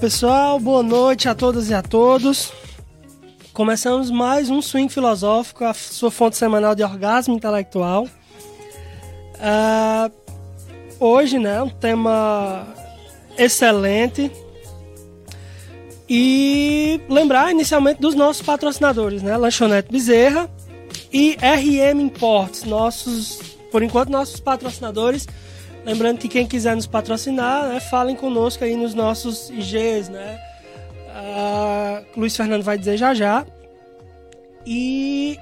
Pessoal, boa noite a todas e a todos. Começamos mais um Swing Filosófico, a sua fonte semanal de orgasmo intelectual. Uh, hoje, né, um tema excelente. E lembrar inicialmente dos nossos patrocinadores, né? Lanchonete Bezerra e RM Imports, nossos, por enquanto, nossos patrocinadores. Lembrando que quem quiser nos patrocinar, né, falem conosco aí nos nossos IGs, né? Uh, Luiz Fernando vai dizer já já. E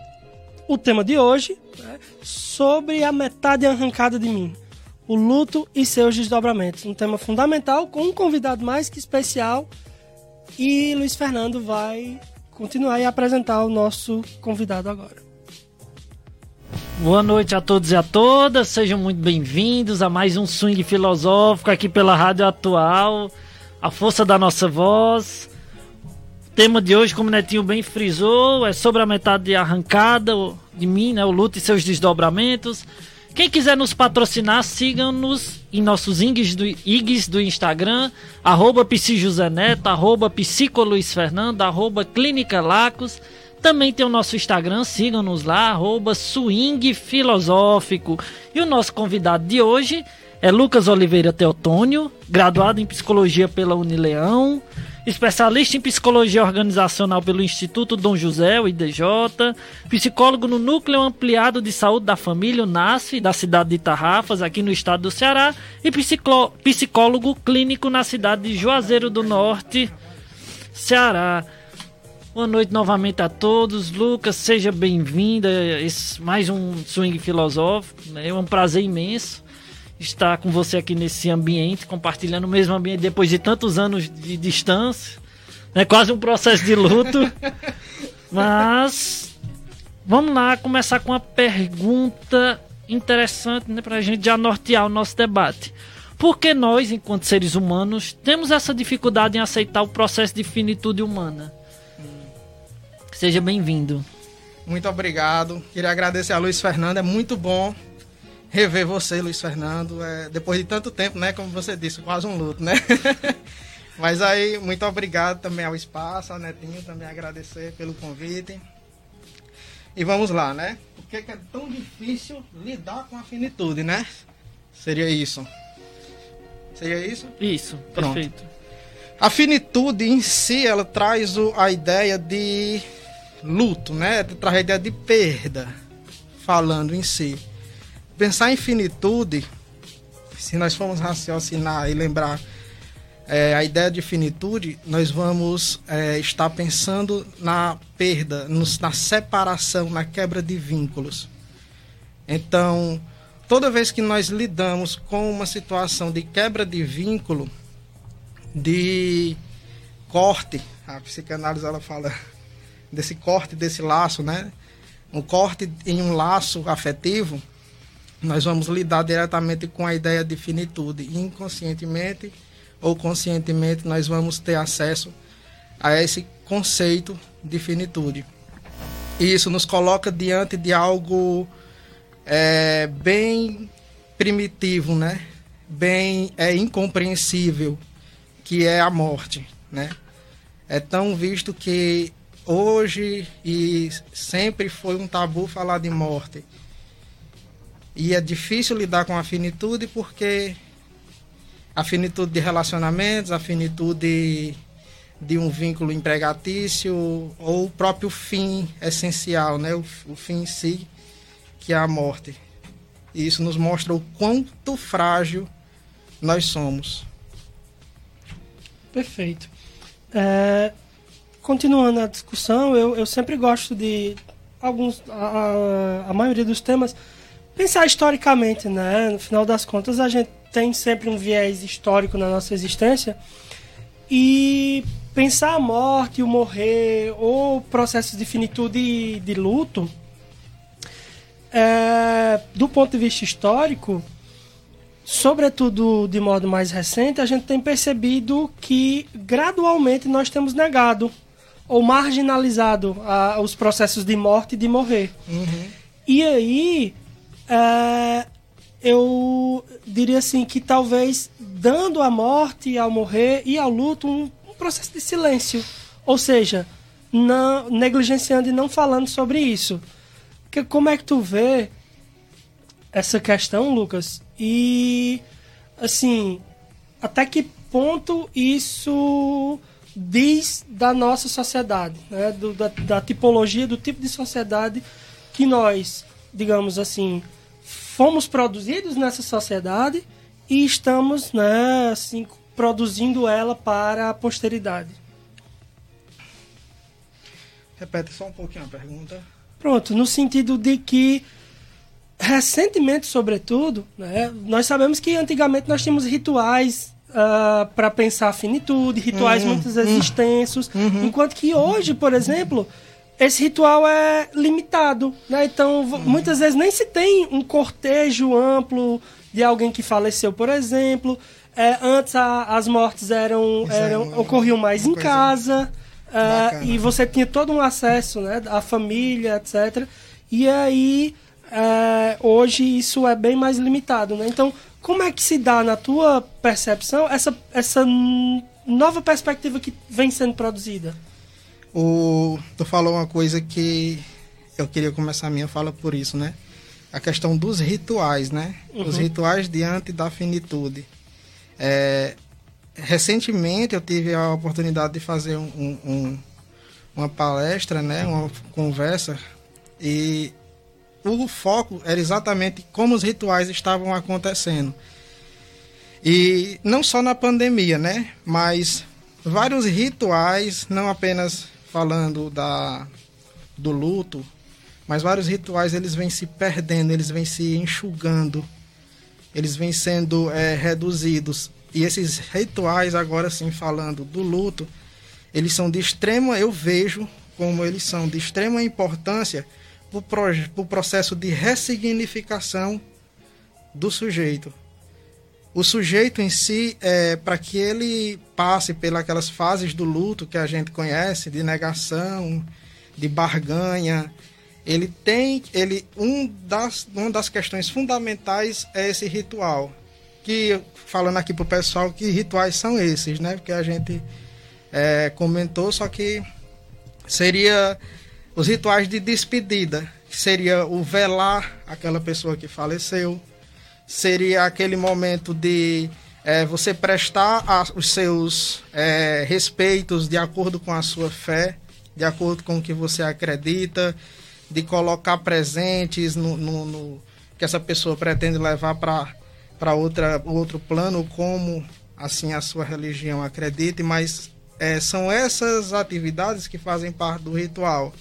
o tema de hoje, né, sobre a metade arrancada de mim. O luto e seus desdobramentos. Um tema fundamental com um convidado mais que especial. E Luiz Fernando vai continuar e apresentar o nosso convidado agora. Boa noite a todos e a todas, sejam muito bem-vindos a mais um swing filosófico aqui pela Rádio Atual, a força da nossa voz. O tema de hoje, como o Netinho bem frisou, é sobre a metade arrancada de mim, né, o luto e seus desdobramentos. Quem quiser nos patrocinar, sigam-nos em nossos IGs do, IGs do Instagram, arroba Neto, arroba Fernando, arroba Clínica Lacos. Também tem o nosso Instagram, sigam-nos lá, arroba Swing Filosófico. E o nosso convidado de hoje é Lucas Oliveira Teotônio, graduado em Psicologia pela Unileão, especialista em Psicologia Organizacional pelo Instituto Dom José, o IDJ, psicólogo no Núcleo Ampliado de Saúde da Família, o NASF, da cidade de Tarrafas, aqui no estado do Ceará, e psicólogo clínico na cidade de Juazeiro do Norte, Ceará. Boa noite novamente a todos. Lucas, seja bem-vinda a mais um Swing Filosófico. Né? É um prazer imenso estar com você aqui nesse ambiente, compartilhando o mesmo ambiente depois de tantos anos de distância. É quase um processo de luto. Mas vamos lá começar com uma pergunta interessante né, para a gente já nortear o nosso debate. Por que nós, enquanto seres humanos, temos essa dificuldade em aceitar o processo de finitude humana? Seja bem-vindo. Muito obrigado. Queria agradecer a Luiz Fernando. É muito bom rever você, Luiz Fernando. É, depois de tanto tempo, né? Como você disse, quase um luto, né? Mas aí, muito obrigado também ao espaço, ao Netinho, também agradecer pelo convite. E vamos lá, né? Por que é tão difícil lidar com a finitude, né? Seria isso. Seria isso? Isso, Pronto. perfeito. A finitude em si, ela traz a ideia de luto, né? De tragédia de perda, falando em si. Pensar em finitude, se nós formos raciocinar e lembrar é, a ideia de finitude, nós vamos é, estar pensando na perda, nos, na separação, na quebra de vínculos. Então, toda vez que nós lidamos com uma situação de quebra de vínculo, de corte, a psicanálise ela fala desse corte, desse laço, né? Um corte em um laço afetivo, nós vamos lidar diretamente com a ideia de finitude. Inconscientemente ou conscientemente, nós vamos ter acesso a esse conceito de finitude. E isso nos coloca diante de algo é, bem primitivo, né? Bem é, incompreensível, que é a morte, né? É tão visto que hoje e sempre foi um tabu falar de morte. E é difícil lidar com a finitude porque a finitude de relacionamentos, a finitude de um vínculo empregatício ou o próprio fim essencial, né? o, o fim em si, que é a morte. E isso nos mostra o quanto frágil nós somos. Perfeito. É, continuando a discussão, eu, eu sempre gosto de alguns a, a, maioria dos temas pensar historicamente, né? No final das contas, a gente tem sempre um viés histórico na nossa existência e pensar a morte, o morrer ou processos de finitude e de luto, é, do ponto de vista histórico, sobretudo de modo mais recente, a gente tem percebido que gradualmente nós temos negado ou marginalizado a, os processos de morte e de morrer. Uhum. E aí, é, eu diria assim que talvez dando à morte, ao morrer e ao luto um, um processo de silêncio. Ou seja, não, negligenciando e não falando sobre isso. Que, como é que tu vê essa questão, Lucas? E, assim, até que ponto isso diz da nossa sociedade, né? Do, da, da tipologia, do tipo de sociedade que nós, digamos assim, fomos produzidos nessa sociedade e estamos, né, assim, produzindo ela para a posteridade. Repete só um pouquinho a pergunta. Pronto, no sentido de que recentemente, sobretudo, né, nós sabemos que antigamente nós tínhamos rituais uh, ah, para pensar a finitude, rituais uhum, muitas vezes uhum, extensos, uhum. enquanto que hoje, por exemplo, esse ritual é limitado, né? Então, uhum. muitas vezes nem se tem um cortejo amplo de alguém que faleceu, por exemplo. É, antes a, as mortes eram, eram é ocorriam mais em casa. Uh, e você tinha todo um acesso, né, à família, etc. E aí, uh, hoje isso é bem mais limitado, né? Então, como é que se dá, na tua percepção, essa, essa nova perspectiva que vem sendo produzida? O, tu falou uma coisa que eu queria começar a minha fala por isso, né? A questão dos rituais, né? Uhum. Os rituais diante da finitude. É, recentemente eu tive a oportunidade de fazer um, um, uma palestra, né, uma conversa, e o foco era exatamente como os rituais estavam acontecendo. E não só na pandemia, né, mas vários rituais, não apenas falando da, do luto, mas vários rituais eles vêm se perdendo, eles vêm se enxugando, eles vêm sendo é, reduzidos e esses rituais, agora sim, falando do luto, eles são de extrema, eu vejo como eles são de extrema importância o processo de ressignificação do sujeito. O sujeito em si, é, para que ele passe pelas fases do luto que a gente conhece, de negação, de barganha, ele tem, ele um das, uma das questões fundamentais é esse ritual, que falando aqui pro pessoal que rituais são esses, né? Porque a gente é, comentou, só que seria os rituais de despedida, que seria o velar aquela pessoa que faleceu, seria aquele momento de é, você prestar a, os seus é, respeitos de acordo com a sua fé, de acordo com o que você acredita, de colocar presentes no, no, no que essa pessoa pretende levar para outra outro plano como assim a sua religião acredite, mas é, são essas atividades que fazem parte do ritual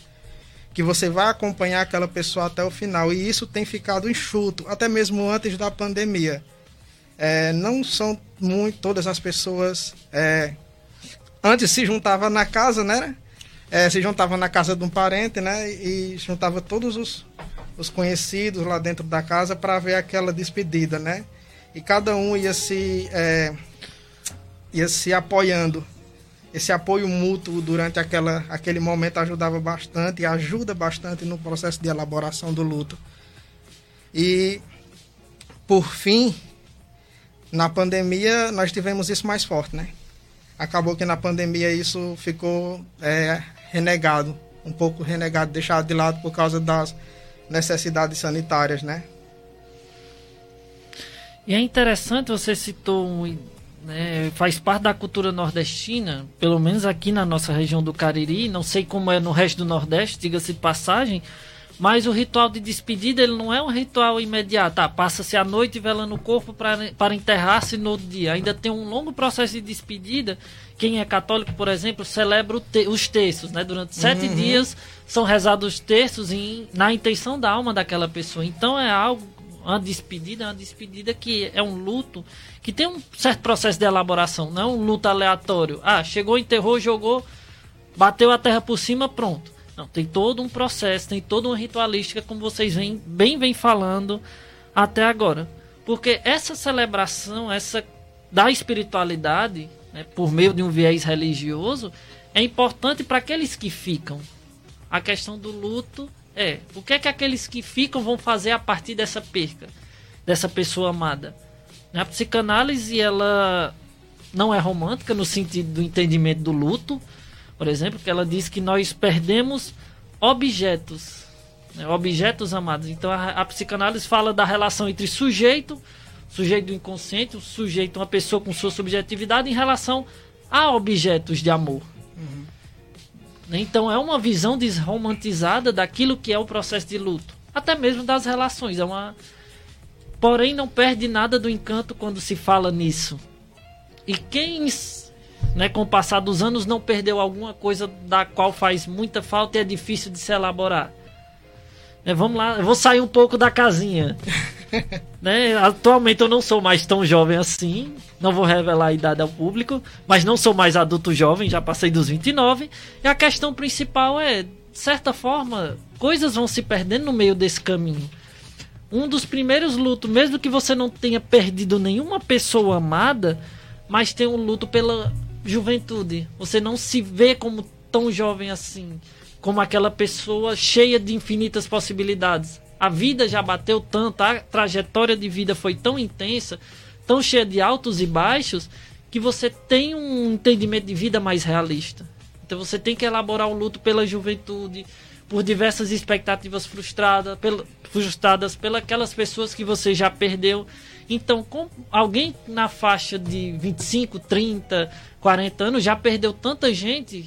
que você vai acompanhar aquela pessoa até o final. E isso tem ficado enxuto até mesmo antes da pandemia. É, não são muito todas as pessoas é, antes se juntava na casa né? É, se juntava na casa de um parente né? E juntava todos os, os conhecidos lá dentro da casa para ver aquela despedida né? E cada um ia se, é, ia se apoiando. Esse apoio mútuo durante aquela, aquele momento ajudava bastante ajuda bastante no processo de elaboração do luto. E, por fim, na pandemia nós tivemos isso mais forte, né? Acabou que na pandemia isso ficou é, renegado, um pouco renegado, deixado de lado por causa das necessidades sanitárias, né? E é interessante, você citou um, né, faz parte da cultura nordestina, pelo menos aqui na nossa região do Cariri, não sei como é no resto do Nordeste, diga-se de passagem, mas o ritual de despedida ele não é um ritual imediato. Tá, Passa-se a noite velando o corpo pra, para enterrar-se no outro dia. Ainda tem um longo processo de despedida. Quem é católico, por exemplo, celebra te, os terços. Né? Durante sete uhum. dias são rezados os terços em, na intenção da alma daquela pessoa. Então é algo uma despedida é uma despedida que é um luto que tem um certo processo de elaboração, não é um luto aleatório. Ah, chegou, enterrou, jogou, bateu a terra por cima, pronto. Não, tem todo um processo, tem toda uma ritualística, como vocês vem, bem vem falando até agora. Porque essa celebração, essa da espiritualidade, né, por meio de um viés religioso, é importante para aqueles que ficam. A questão do luto é, o que é que aqueles que ficam vão fazer a partir dessa perca, dessa pessoa amada? A psicanálise, ela não é romântica no sentido do entendimento do luto, por exemplo, que ela diz que nós perdemos objetos, né, objetos amados. Então a, a, psicanálise fala da relação entre sujeito, sujeito do inconsciente, o sujeito, uma pessoa com sua subjetividade, em relação a objetos de amor. Uhum. Então é uma visão desromantizada daquilo que é o processo de luto, até mesmo das relações. É uma, porém não perde nada do encanto quando se fala nisso. E quem né, com o passar dos anos, não perdeu alguma coisa da qual faz muita falta e é difícil de se elaborar. É, vamos lá, eu vou sair um pouco da casinha. né? Atualmente eu não sou mais tão jovem assim, não vou revelar a idade ao público, mas não sou mais adulto jovem, já passei dos 29. E a questão principal é, de certa forma, coisas vão se perdendo no meio desse caminho. Um dos primeiros lutos, mesmo que você não tenha perdido nenhuma pessoa amada, mas tem um luto pela juventude. Você não se vê como tão jovem assim, como aquela pessoa cheia de infinitas possibilidades. A vida já bateu tanto, a trajetória de vida foi tão intensa, tão cheia de altos e baixos, que você tem um entendimento de vida mais realista. Então você tem que elaborar o luto pela juventude, por diversas expectativas frustradas, pela, frustradas pelas pessoas que você já perdeu. Então, com alguém na faixa de 25, 30, 40 anos já perdeu tanta gente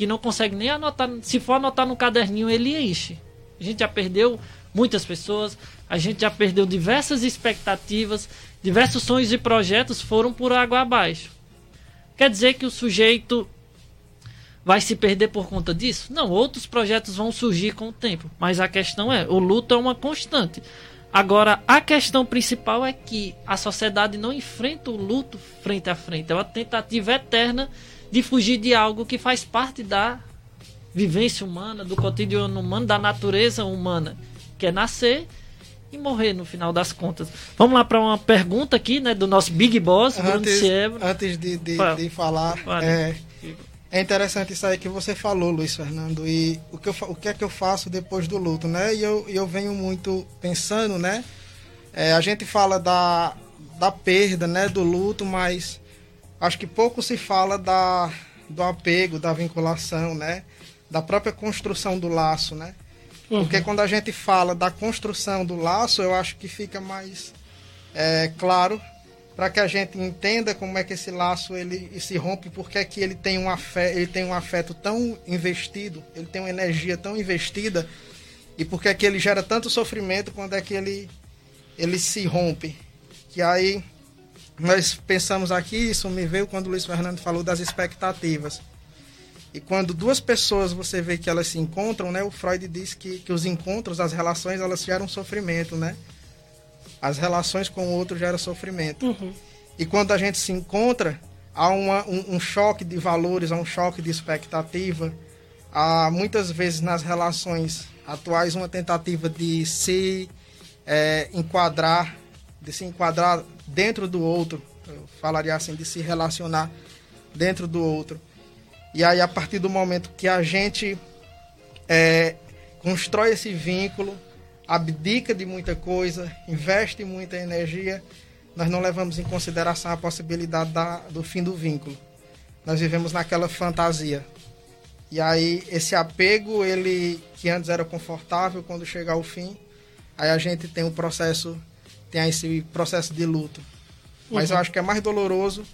que não consegue nem anotar. Se for anotar no caderninho, ele enche. A gente já perdeu muitas pessoas, a gente já perdeu diversas expectativas, diversos sonhos e projetos foram por água abaixo. Quer dizer que o sujeito vai se perder por conta disso? Não, outros projetos vão surgir com o tempo. Mas a questão é, o luto é uma constante. Agora, a questão principal é que a sociedade não enfrenta o luto frente a frente. É uma tentativa eterna de fugir de algo que faz parte da vivência humana, do cotidiano humano, da natureza humana, que é nascer e morrer no final das contas. Vamos lá para uma pergunta aqui, né, do nosso Big Boss, antes, Antes de, de, de falar, é, é interessante isso aí que você falou, Luiz Fernando. E o que, eu, o que é que eu faço depois do luto, né? E eu, eu venho muito pensando, né? É, a gente fala da, da perda, né? Do luto, mas acho que pouco se fala da, do apego, da vinculação, né? Da própria construção do laço, né? Uhum. Porque quando a gente fala da construção do laço, eu acho que fica mais é, claro para que a gente entenda como é que esse laço ele se rompe, porque é que ele tem um afeto, ele tem um afeto tão investido, ele tem uma energia tão investida e porque é que ele gera tanto sofrimento quando é que ele ele se rompe. Que aí nós pensamos aqui, isso me veio quando o Luiz Fernando falou das expectativas. E quando duas pessoas você vê que elas se encontram, né? O Freud diz que, que os encontros, as relações, elas geram sofrimento, né? as relações com o outro geram sofrimento. Uhum. E quando a gente se encontra, há uma, um, um, choque de valores, há um choque de expectativa. Há muitas vezes nas relações atuais uma tentativa de se é, enquadrar, de se enquadrar dentro do outro. Eu falaria assim, de se relacionar dentro do outro. E aí, a partir do momento que a gente é, constrói esse vínculo, abdica de muita coisa, investe muita energia, nós não levamos em consideração a possibilidade da, do fim do vínculo. Nós vivemos naquela fantasia. E aí esse apego, ele que antes era confortável, quando chegar ao fim, aí a gente tem o processo, tem esse processo de luto. Mas uhum. eu acho que é mais doloroso,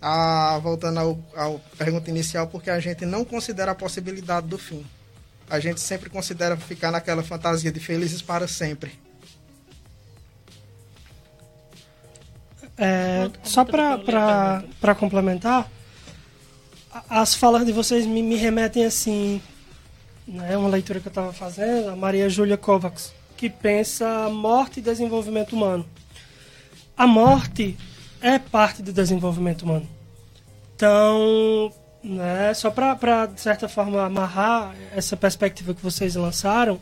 a, voltando ao, ao pergunta inicial, porque a gente não considera a possibilidade do fim a gente sempre considera ficar naquela fantasia de felizes para sempre. É, só para complementar, as falas de vocês me, me remetem assim, né, uma leitura que eu estava fazendo, a Maria Júlia Kovacs, que pensa morte e desenvolvimento humano. A morte é parte do desenvolvimento humano. Então, né? Só para, de certa forma, amarrar essa perspectiva que vocês lançaram,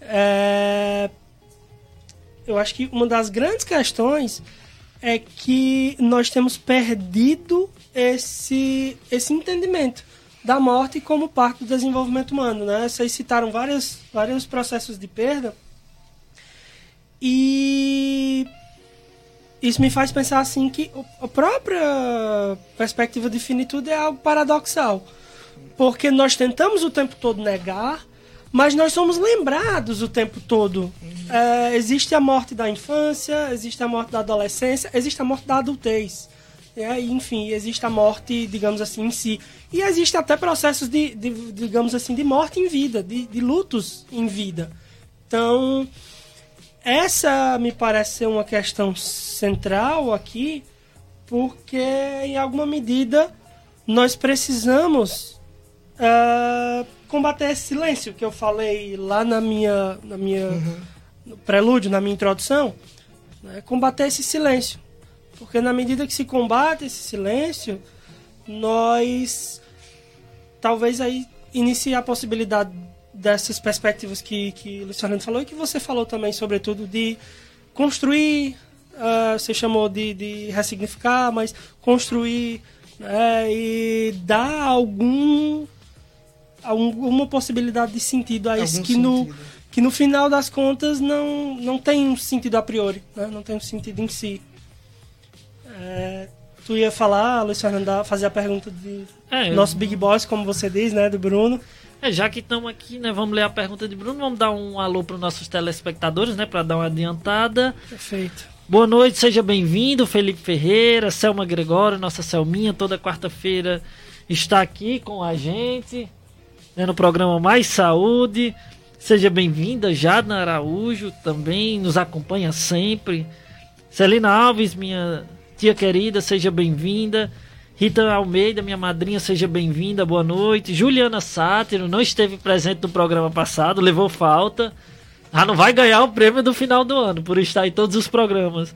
é... eu acho que uma das grandes questões é que nós temos perdido esse, esse entendimento da morte como parte do desenvolvimento humano. Né? Vocês citaram vários, vários processos de perda e isso me faz pensar assim que a própria perspectiva de finitude é algo paradoxal. Porque nós tentamos o tempo todo negar, mas nós somos lembrados o tempo todo. É, existe a morte da infância, existe a morte da adolescência, existe a morte da adultez. É, enfim, existe a morte, digamos assim, em si. E existe até processos de, de digamos assim, de morte em vida, de, de lutos em vida. Então, essa me parece ser uma questão central aqui, porque em alguma medida nós precisamos uh, combater esse silêncio que eu falei lá na minha, na minha uhum. prelúdio, na minha introdução, né? combater esse silêncio, porque na medida que se combate esse silêncio, nós talvez aí inicie a possibilidade dessas perspectivas que, que o Luiz Fernando falou e que você falou também, sobretudo, de construir, uh, você chamou de, de ressignificar, mas construir né, e dar algum alguma possibilidade de sentido a isso que no que no final das contas não não tem um sentido a priori né? não tem um sentido em si é, tu ia falar Luiz Fernando fazer a pergunta de é, nosso eu... Big Boss como você diz né do Bruno é, já que estamos aqui, né, vamos ler a pergunta de Bruno, vamos dar um alô para os nossos telespectadores, né, para dar uma adiantada. Perfeito. Boa noite, seja bem-vindo, Felipe Ferreira, Selma Gregório, nossa Selminha, toda quarta-feira está aqui com a gente, né, no programa Mais Saúde. Seja bem-vinda, Jadna Araújo também nos acompanha sempre. Celina Alves, minha tia querida, seja bem-vinda. Rita Almeida, minha madrinha, seja bem-vinda, boa noite. Juliana Sátiro não esteve presente no programa passado, levou falta. Ah, não vai ganhar o prêmio do final do ano, por estar em todos os programas.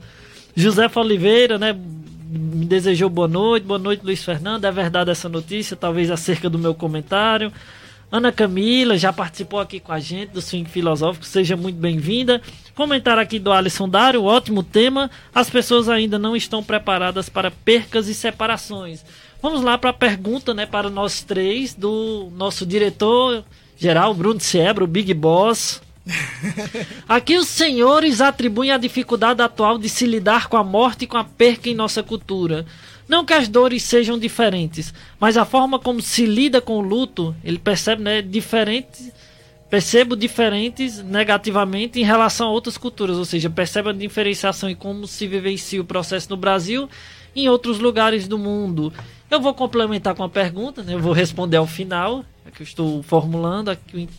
José Oliveira, né, me desejou boa noite. Boa noite, Luiz Fernando. É verdade essa notícia, talvez acerca do meu comentário. Ana Camila já participou aqui com a gente do Swing Filosófico, seja muito bem-vinda. Comentário aqui do Alisson Dário, ótimo tema. As pessoas ainda não estão preparadas para percas e separações. Vamos lá para a pergunta, né, para nós três, do nosso diretor geral, Bruno Siebra, o Big Boss. Aqui os senhores atribuem a dificuldade atual de se lidar com a morte e com a perca em nossa cultura. Não que as dores sejam diferentes, mas a forma como se lida com o luto, ele percebe, né, diferente, percebo diferentes negativamente em relação a outras culturas, ou seja, percebe a diferenciação em como se vivencia o processo no Brasil e em outros lugares do mundo. Eu vou complementar com a pergunta, né, eu vou responder ao final, é que eu estou formulando aqui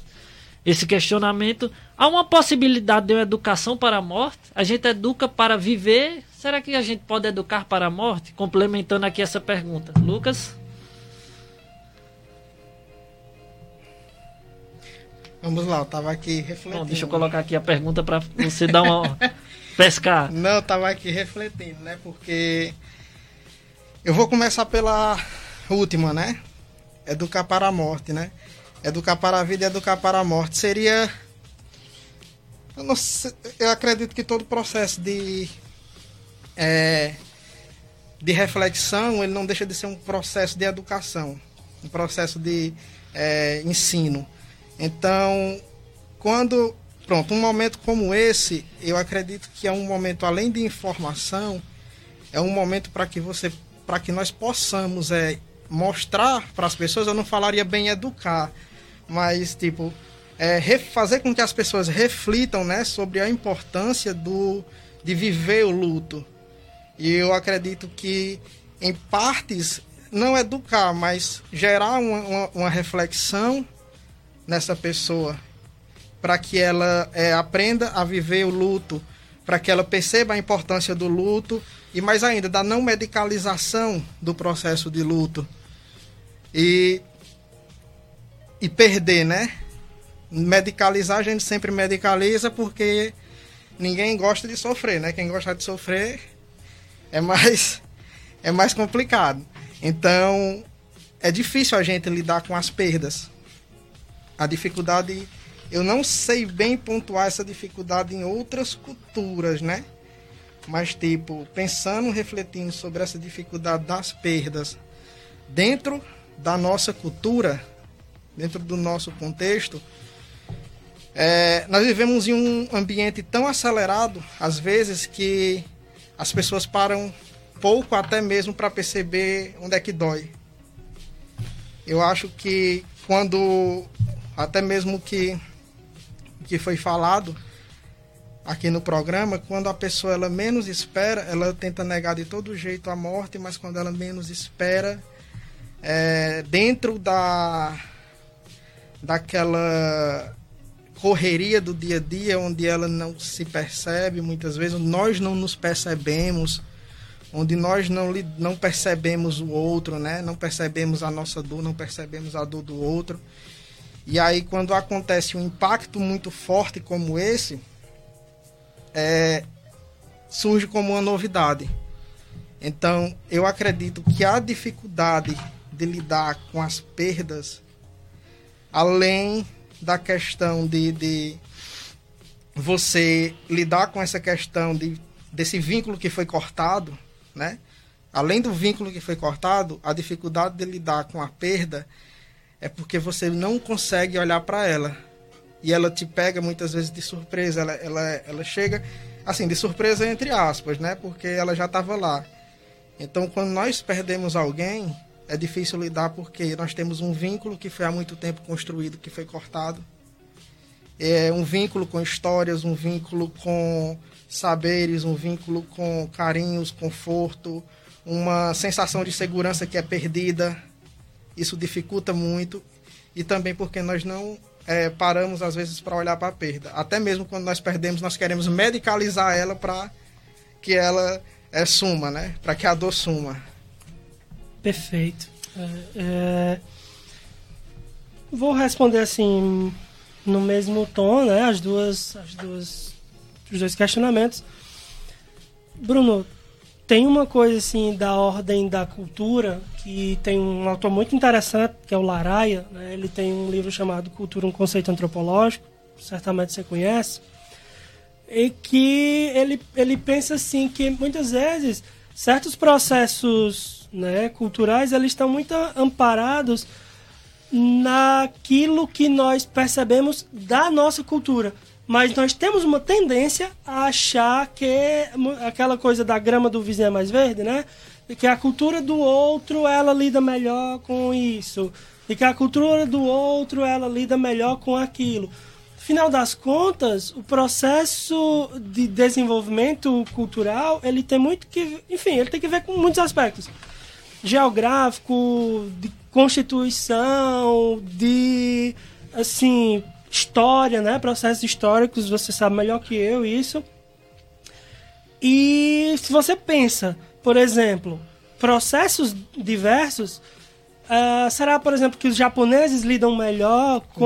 esse questionamento. Há uma possibilidade de uma educação para a morte? A gente educa para viver Será que a gente pode educar para a morte? Complementando aqui essa pergunta. Lucas? Vamos lá, eu tava aqui refletindo. Bom, deixa eu colocar aqui a pergunta para você dar uma pescar. Não, eu tava aqui refletindo, né? Porque eu vou começar pela última, né? Educar para a morte, né? Educar para a vida e educar para a morte seria eu, sei, eu acredito que todo o processo de é, de reflexão, ele não deixa de ser um processo de educação, um processo de é, ensino. Então, quando, pronto, um momento como esse, eu acredito que é um momento além de informação, é um momento para que você, para que nós possamos é, mostrar para as pessoas, eu não falaria bem educar, mas tipo é, fazer com que as pessoas reflitam, né, sobre a importância do de viver o luto, e eu acredito que, em partes, não educar, mas gerar uma, uma, uma reflexão nessa pessoa, para que ela é, aprenda a viver o luto, para que ela perceba a importância do luto e, mais ainda, da não medicalização do processo de luto. E, e perder, né? Medicalizar, a gente sempre medicaliza porque ninguém gosta de sofrer, né? Quem gosta de sofrer é mais é mais complicado. Então, é difícil a gente lidar com as perdas. A dificuldade, eu não sei bem pontuar essa dificuldade em outras culturas, né? Mas tipo, pensando, refletindo sobre essa dificuldade das perdas dentro da nossa cultura, dentro do nosso contexto, é, nós vivemos em um ambiente tão acelerado, às vezes, que as pessoas param pouco até mesmo para perceber onde é que dói. Eu acho que quando até mesmo que que foi falado aqui no programa, quando a pessoa ela menos espera, ela tenta negar de todo jeito a morte, mas quando ela menos espera, é, dentro da daquela correria do dia a dia, onde ela não se percebe, muitas vezes nós não nos percebemos, onde nós não, não percebemos o outro, né? não percebemos a nossa dor, não percebemos a dor do outro. E aí, quando acontece um impacto muito forte como esse, é, surge como uma novidade. Então, eu acredito que a dificuldade de lidar com as perdas, além da questão de, de você lidar com essa questão de, desse vínculo que foi cortado, né? Além do vínculo que foi cortado, a dificuldade de lidar com a perda é porque você não consegue olhar para ela. E ela te pega muitas vezes de surpresa. Ela, ela, ela chega, assim, de surpresa entre aspas, né? Porque ela já estava lá. Então, quando nós perdemos alguém, é difícil lidar porque nós temos um vínculo que foi há muito tempo construído, que foi cortado. É um vínculo com histórias, um vínculo com saberes, um vínculo com carinhos, conforto, uma sensação de segurança que é perdida. Isso dificulta muito. E também porque nós não é, paramos, às vezes, para olhar para a perda. Até mesmo quando nós perdemos, nós queremos medicalizar ela para que ela é, suma, né? Para que a dor suma. Perfeito. É, é... Vou responder assim no mesmo tom, né? As duas, as duas os dois questionamentos. Bruno, tem uma coisa assim da ordem da cultura que tem um autor muito interessante que é o Laraia. Né? Ele tem um livro chamado Cultura, um conceito antropológico. Certamente você conhece. E que ele, ele pensa assim que muitas vezes certos processos né, culturais eles estão muito amparados naquilo que nós percebemos da nossa cultura. Mas nós temos uma tendência a achar que aquela coisa da grama do vizinho é mais verde, né? Que a cultura do outro ela lida melhor com isso. E que a cultura do outro ela lida melhor com aquilo. Final das contas, o processo de desenvolvimento cultural, ele tem muito que, enfim, ele tem que ver com muitos aspectos. Geográfico, de constituição, de assim, história, né? Processos históricos, você sabe melhor que eu isso. E se você pensa, por exemplo, processos diversos, uh, será, por exemplo, que os japoneses lidam melhor com,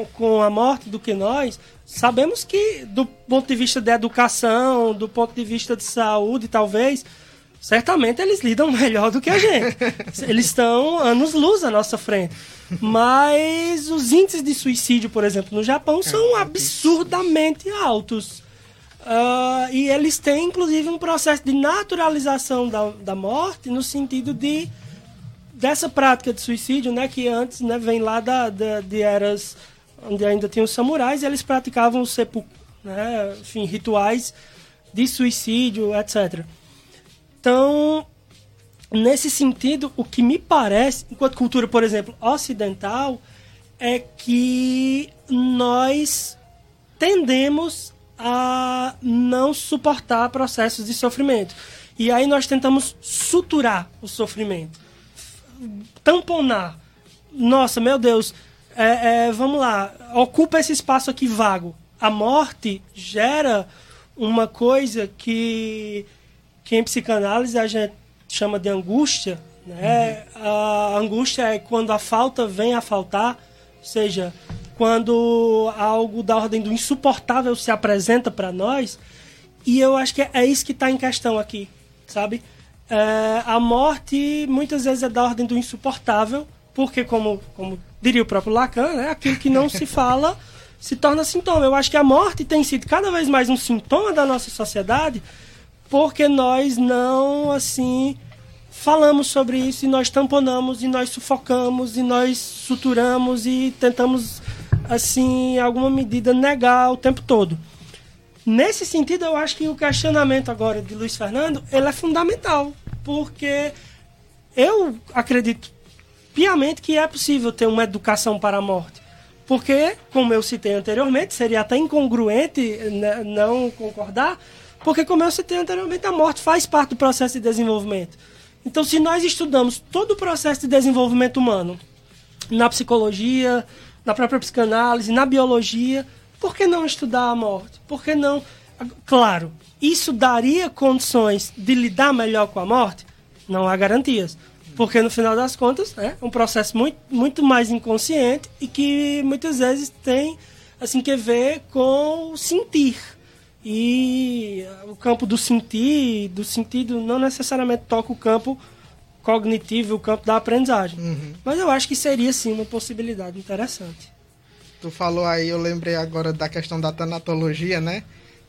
uhum. com a morte do que nós? Sabemos que, do ponto de vista da educação, do ponto de vista de saúde, talvez, certamente eles lidam melhor do que a gente. eles estão anos-luz à nossa frente. Mas os índices de suicídio, por exemplo, no Japão são é, absurdamente altos. Uh, e eles têm, inclusive, um processo de naturalização da, da morte no sentido de dessa prática de suicídio, né, que antes né, vem lá da, da, de eras onde ainda tinham os samurais, e eles praticavam o sepulcro, né, enfim, rituais de suicídio, etc. Então, nesse sentido, o que me parece, enquanto cultura, por exemplo, ocidental, é que nós tendemos a não suportar processos de sofrimento. E aí nós tentamos suturar o sofrimento, tamponar. Nossa, meu Deus, é, é, vamos lá, ocupa esse espaço aqui vago. A morte gera uma coisa que, que em psicanálise a gente chama de angústia, né? Uhum. A angústia é quando a falta vem a faltar, ou seja, quando algo da ordem do insuportável se apresenta para nós. E eu acho que é isso que está em questão aqui, sabe? É, a morte muitas vezes é da ordem do insuportável, porque, como, como diria o próprio Lacan, né, aquilo que não se fala se torna sintoma. Eu acho que a morte tem sido cada vez mais um sintoma da nossa sociedade, porque nós não, assim, falamos sobre isso e nós tamponamos e nós sufocamos e nós suturamos e tentamos, assim, em alguma medida negar o tempo todo. nesse sentido, eu acho que o questionamento agora de Luiz Fernando, ele é fundamental, porque eu acredito piamente que é possível ter uma educação para a morte. Porque, como eu citei anteriormente, seria até incongruente né, não concordar, porque, como eu citei anteriormente, a morte faz parte do processo de desenvolvimento. Então, se nós estudamos todo o processo de desenvolvimento humano, na psicologia, na própria psicanálise, na biologia, por que não estudar a morte? Por que não. Claro, isso daria condições de lidar melhor com a morte? Não há garantias. Porque no final das contas é um processo muito, muito mais inconsciente e que muitas vezes tem assim que ver com o sentir. E o campo do sentir, do sentido, não necessariamente toca o campo cognitivo, o campo da aprendizagem. Uhum. Mas eu acho que seria sim uma possibilidade interessante. Tu falou aí, eu lembrei agora da questão da tanatologia, né?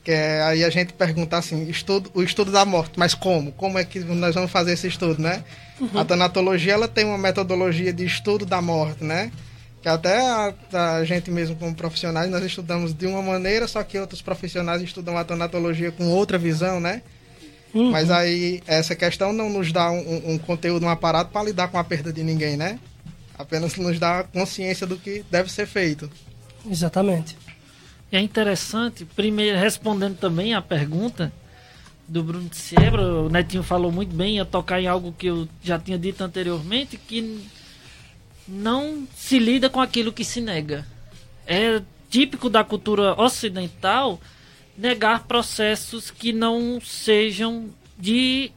Que é, aí a gente pergunta assim, estudo, o estudo da morte, mas como? Como é que nós vamos fazer esse estudo, né? Uhum. A tanatologia, ela tem uma metodologia de estudo da morte, né? Que até a, a, gente mesmo como profissionais, nós estudamos de uma maneira, só que outros profissionais estudam a tanatologia com outra visão, né? Uhum. Mas aí, essa questão não nos dá um, um conteúdo, um aparato para lidar com a perda de ninguém, né? Apenas nos dá consciência do que deve ser feito. Exatamente. É interessante, primeiro respondendo também a pergunta do Bruno de Siebra, o Netinho falou muito bem, ia tocar em algo que eu já tinha dito anteriormente, que não se lida com aquilo que se nega. É típico da cultura ocidental negar processos que não sejam de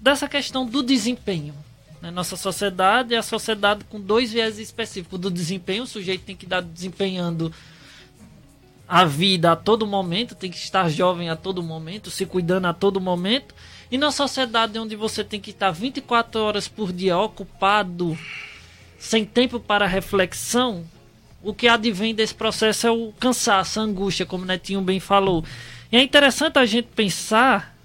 dessa questão do desempenho. Né? Nossa sociedade é a sociedade com dois viés específicos. Do desempenho, o sujeito tem que estar desempenhando a vida a todo momento, tem que estar jovem a todo momento, se cuidando a todo momento. E na sociedade onde você tem que estar 24 horas por dia ocupado, sem tempo para reflexão, o que advém desse processo é o cansaço, a angústia, como o Netinho bem falou. E é interessante a gente pensar,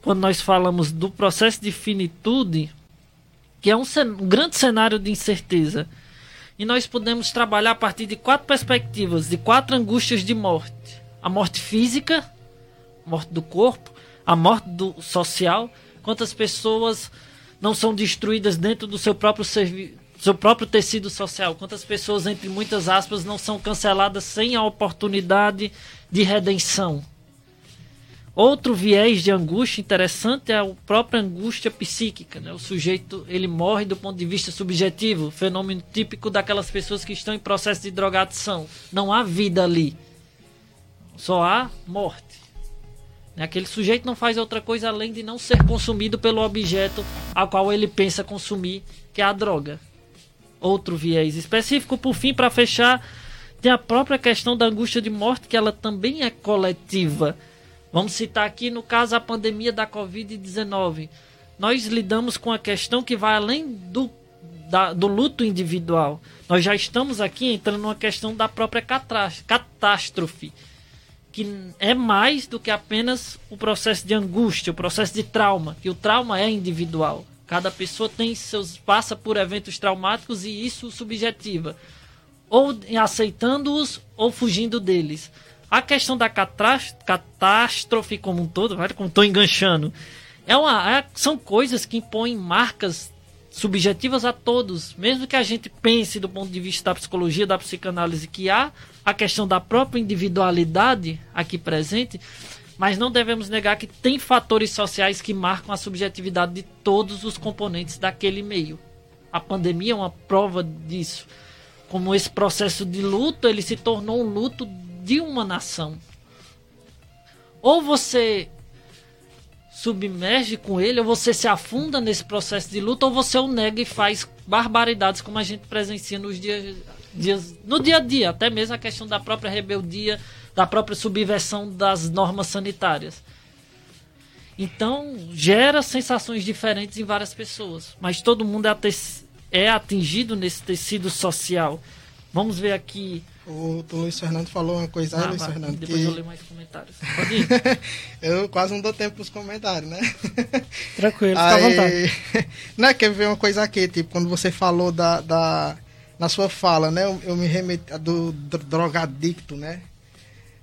quando nós falamos do processo de finitude, que é um, um grande cenário de incerteza e nós podemos trabalhar a partir de quatro perspectivas, de quatro angústias de morte: a morte física, a morte do corpo, a morte do social. Quantas pessoas não são destruídas dentro do seu próprio seu próprio tecido social? Quantas pessoas, entre muitas aspas, não são canceladas sem a oportunidade de redenção? Outro viés de angústia interessante é a própria angústia psíquica. Né? O sujeito ele morre do ponto de vista subjetivo, fenômeno típico daquelas pessoas que estão em processo de drogadição. Não há vida ali, só há morte. Né? Aquele sujeito não faz outra coisa além de não ser consumido pelo objeto a qual ele pensa consumir, que é a droga. Outro viés específico, por fim, para fechar, tem a própria questão da angústia de morte, que ela também é coletiva Vamos citar aqui, no caso, a pandemia da Covid-19. Nós lidamos com a questão que vai além do, da, do luto individual. Nós já estamos aqui entrando numa questão da própria catástrofe, que é mais do que apenas o processo de angústia, o processo de trauma, que o trauma é individual. Cada pessoa tem seus passa por eventos traumáticos e isso subjetiva, ou aceitando-os ou fugindo deles. A questão da catástrofe como um todo, como estou enganchando, é uma, é, são coisas que impõem marcas subjetivas a todos. Mesmo que a gente pense do ponto de vista da psicologia, da psicanálise, que há a questão da própria individualidade aqui presente, mas não devemos negar que tem fatores sociais que marcam a subjetividade de todos os componentes daquele meio. A pandemia é uma prova disso. Como esse processo de luto, ele se tornou um luto de uma nação. Ou você submerge com ele, ou você se afunda nesse processo de luta, ou você o nega e faz barbaridades como a gente presencia nos dias, dias no dia a dia, até mesmo a questão da própria rebeldia, da própria subversão das normas sanitárias. Então, gera sensações diferentes em várias pessoas, mas todo mundo é, é atingido nesse tecido social. Vamos ver aqui o, Luiz Fernando falou uma coisa aí, ah, Luiz vai, Fernando. Depois que... eu leio mais comentários. Pode ir. eu quase não dou tempo pros comentários, né? Tranquilo, fica à vontade. Não é quer ver uma coisa aqui, tipo, quando você falou da. da na sua fala, né? Eu, eu me remeto do, do drogadicto, né?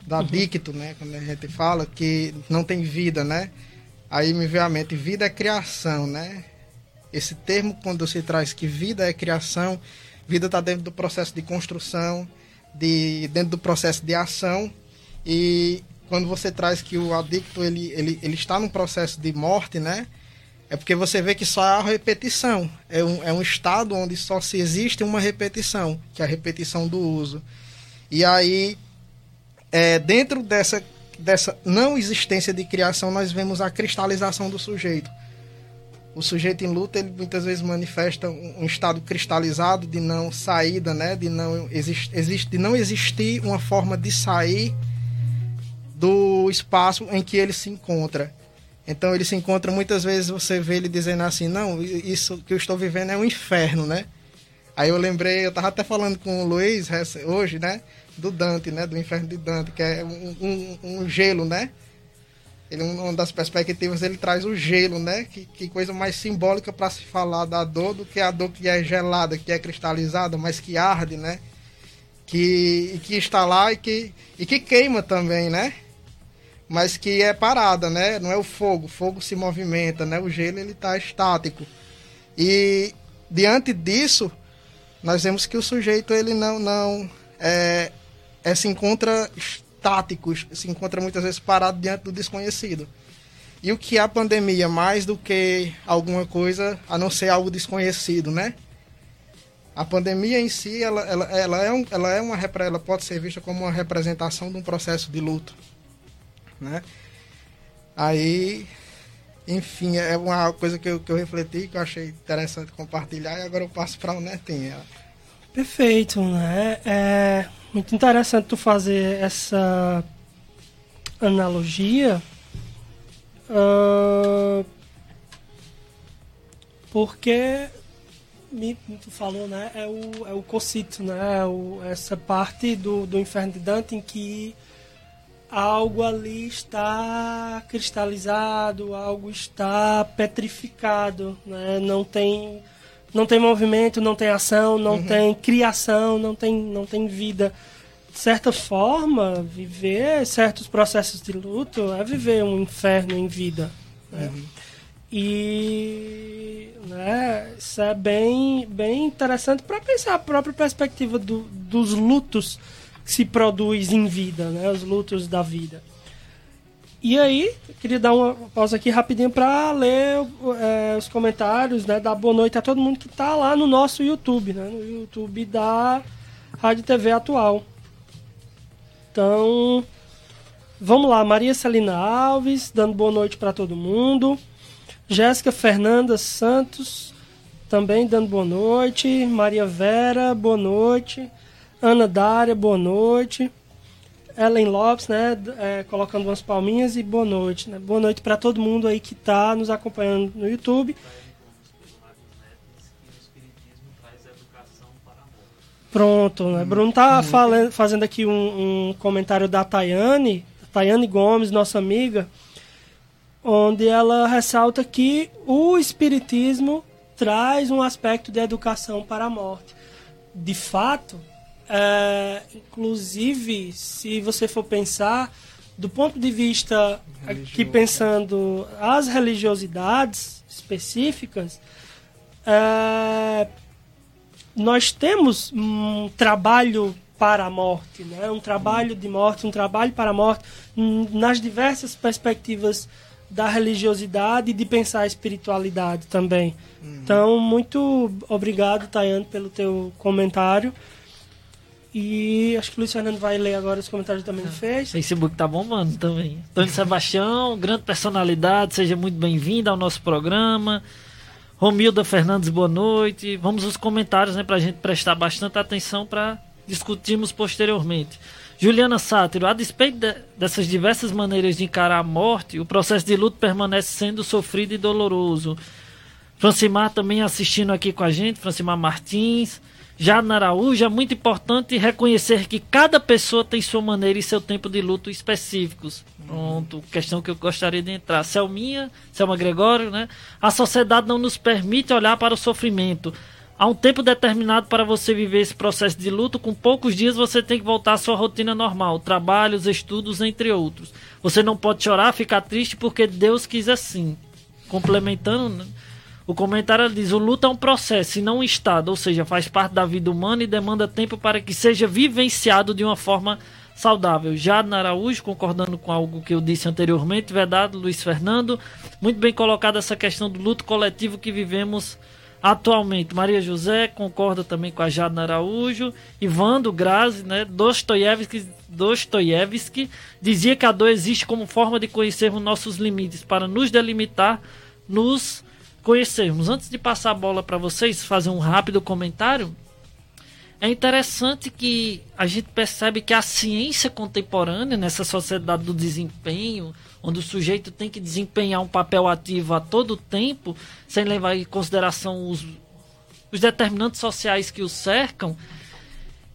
Da uhum. dicto, né? Quando a gente fala que não tem vida, né? Aí me veio à mente, vida é criação, né? Esse termo, quando você traz que vida é criação, vida está dentro do processo de construção, de, dentro do processo de ação. E quando você traz que o adicto ele, ele, ele está num processo de morte, né? É porque você vê que só há repetição. É um, é um estado onde só se existe uma repetição, que é a repetição do uso. E aí, é, dentro dessa, dessa não existência de criação, nós vemos a cristalização do sujeito. O sujeito em luta, ele muitas vezes manifesta um, estado cristalizado de não saída, né? de, não exist, existe, de não existir uma forma de sair do espaço em que ele se encontra. Então ele se encontra muitas vezes você vê ele dizendo assim, não, isso que eu estou vivendo é um inferno, né? Aí eu lembrei, eu estava até falando com o Luiz hoje, né? Do Dante, né? Do inferno de Dante, que é um, um, um gelo, né? Ele, uma das perspectivas, ele traz o gelo, né? Que, que coisa mais simbólica para se falar da dor do que a dor que é gelada, que é cristalizada, mas que arde, né? Que, que está lá e que, e que queima também, né? mas que é parada, né? Não é o fogo, o fogo se movimenta, né? O gelo ele está estático. E diante disso, nós vemos que o sujeito ele não não é, é, se encontra estático, se encontra muitas vezes parado diante do desconhecido. E o que é a pandemia mais do que alguma coisa a não ser algo desconhecido, né? A pandemia em si, ela, ela, ela, é, um, ela é uma ela pode ser vista como uma representação de um processo de luto né? Aí, enfim, é uma coisa que eu, que eu refleti, que eu achei interessante compartilhar, e agora eu passo para o Netinho. Perfeito, né? É muito interessante tu fazer essa analogia, uh, porque tu falou, né? É o, é o cocito, né? É o, essa parte do, do inferno de Dante em que algo ali está cristalizado, algo está petrificado, né? não tem não tem movimento, não tem ação, não uhum. tem criação, não tem não tem vida. De certa forma, viver certos processos de luto é viver um inferno em vida. Né? Uhum. E né, isso é bem, bem interessante para pensar a própria perspectiva do, dos lutos se produz em vida, né? Os lutos da vida. E aí, queria dar uma pausa aqui rapidinho para ler é, os comentários, né? Dar boa noite a todo mundo que está lá no nosso YouTube, né? No YouTube da Rádio TV Atual. Então, vamos lá. Maria Celina Alves, dando boa noite para todo mundo. Jéssica Fernanda Santos, também dando boa noite. Maria Vera, boa noite. Ana Dária, boa noite. Ellen Lopes, né, é, colocando umas palminhas e boa noite, né? Boa noite para todo mundo aí que está nos acompanhando no YouTube. Pronto, né? Bruno tá uhum. falando, fazendo aqui um, um, comentário da Tayane, Tayane Gomes, nossa amiga, onde ela ressalta que o espiritismo traz um aspecto de educação para a morte. De fato, é, inclusive, se você for pensar do ponto de vista aqui pensando as religiosidades específicas, é, nós temos um trabalho para a morte, né? um trabalho de morte, um trabalho para a morte, nas diversas perspectivas da religiosidade e de pensar a espiritualidade também. Uhum. Então, muito obrigado, Tayane, pelo teu comentário. E acho que o Luiz Fernando vai ler agora os comentários também fez. Face. Facebook tá bombando também. Tony Sebastião, grande personalidade, seja muito bem-vindo ao nosso programa. Romilda Fernandes, boa noite. Vamos aos comentários, né, pra gente prestar bastante atenção para discutirmos posteriormente. Juliana Sátiro, a despeito de, dessas diversas maneiras de encarar a morte, o processo de luto permanece sendo sofrido e doloroso. Francimar também assistindo aqui com a gente, Francimar Martins. Já na Araújo é muito importante reconhecer que cada pessoa tem sua maneira e seu tempo de luto específicos. Pronto, questão que eu gostaria de entrar. Selminha, Selma Gregório, né? A sociedade não nos permite olhar para o sofrimento. Há um tempo determinado para você viver esse processo de luto. Com poucos dias você tem que voltar à sua rotina normal, trabalhos, estudos, entre outros. Você não pode chorar, ficar triste porque Deus quis assim. Complementando, né? O comentário diz: o luto é um processo e não um estado, ou seja, faz parte da vida humana e demanda tempo para que seja vivenciado de uma forma saudável. Jadna Araújo, concordando com algo que eu disse anteriormente, verdade, Luiz Fernando. Muito bem colocada essa questão do luto coletivo que vivemos atualmente. Maria José concorda também com a Jadna Araújo. Ivando Grazi, né? Dostoiévski, Dostoiévski dizia que a dor existe como forma de conhecermos nossos limites, para nos delimitar, nos conhecermos. Antes de passar a bola para vocês, fazer um rápido comentário. É interessante que a gente percebe que a ciência contemporânea, nessa sociedade do desempenho, onde o sujeito tem que desempenhar um papel ativo a todo tempo, sem levar em consideração os, os determinantes sociais que o cercam,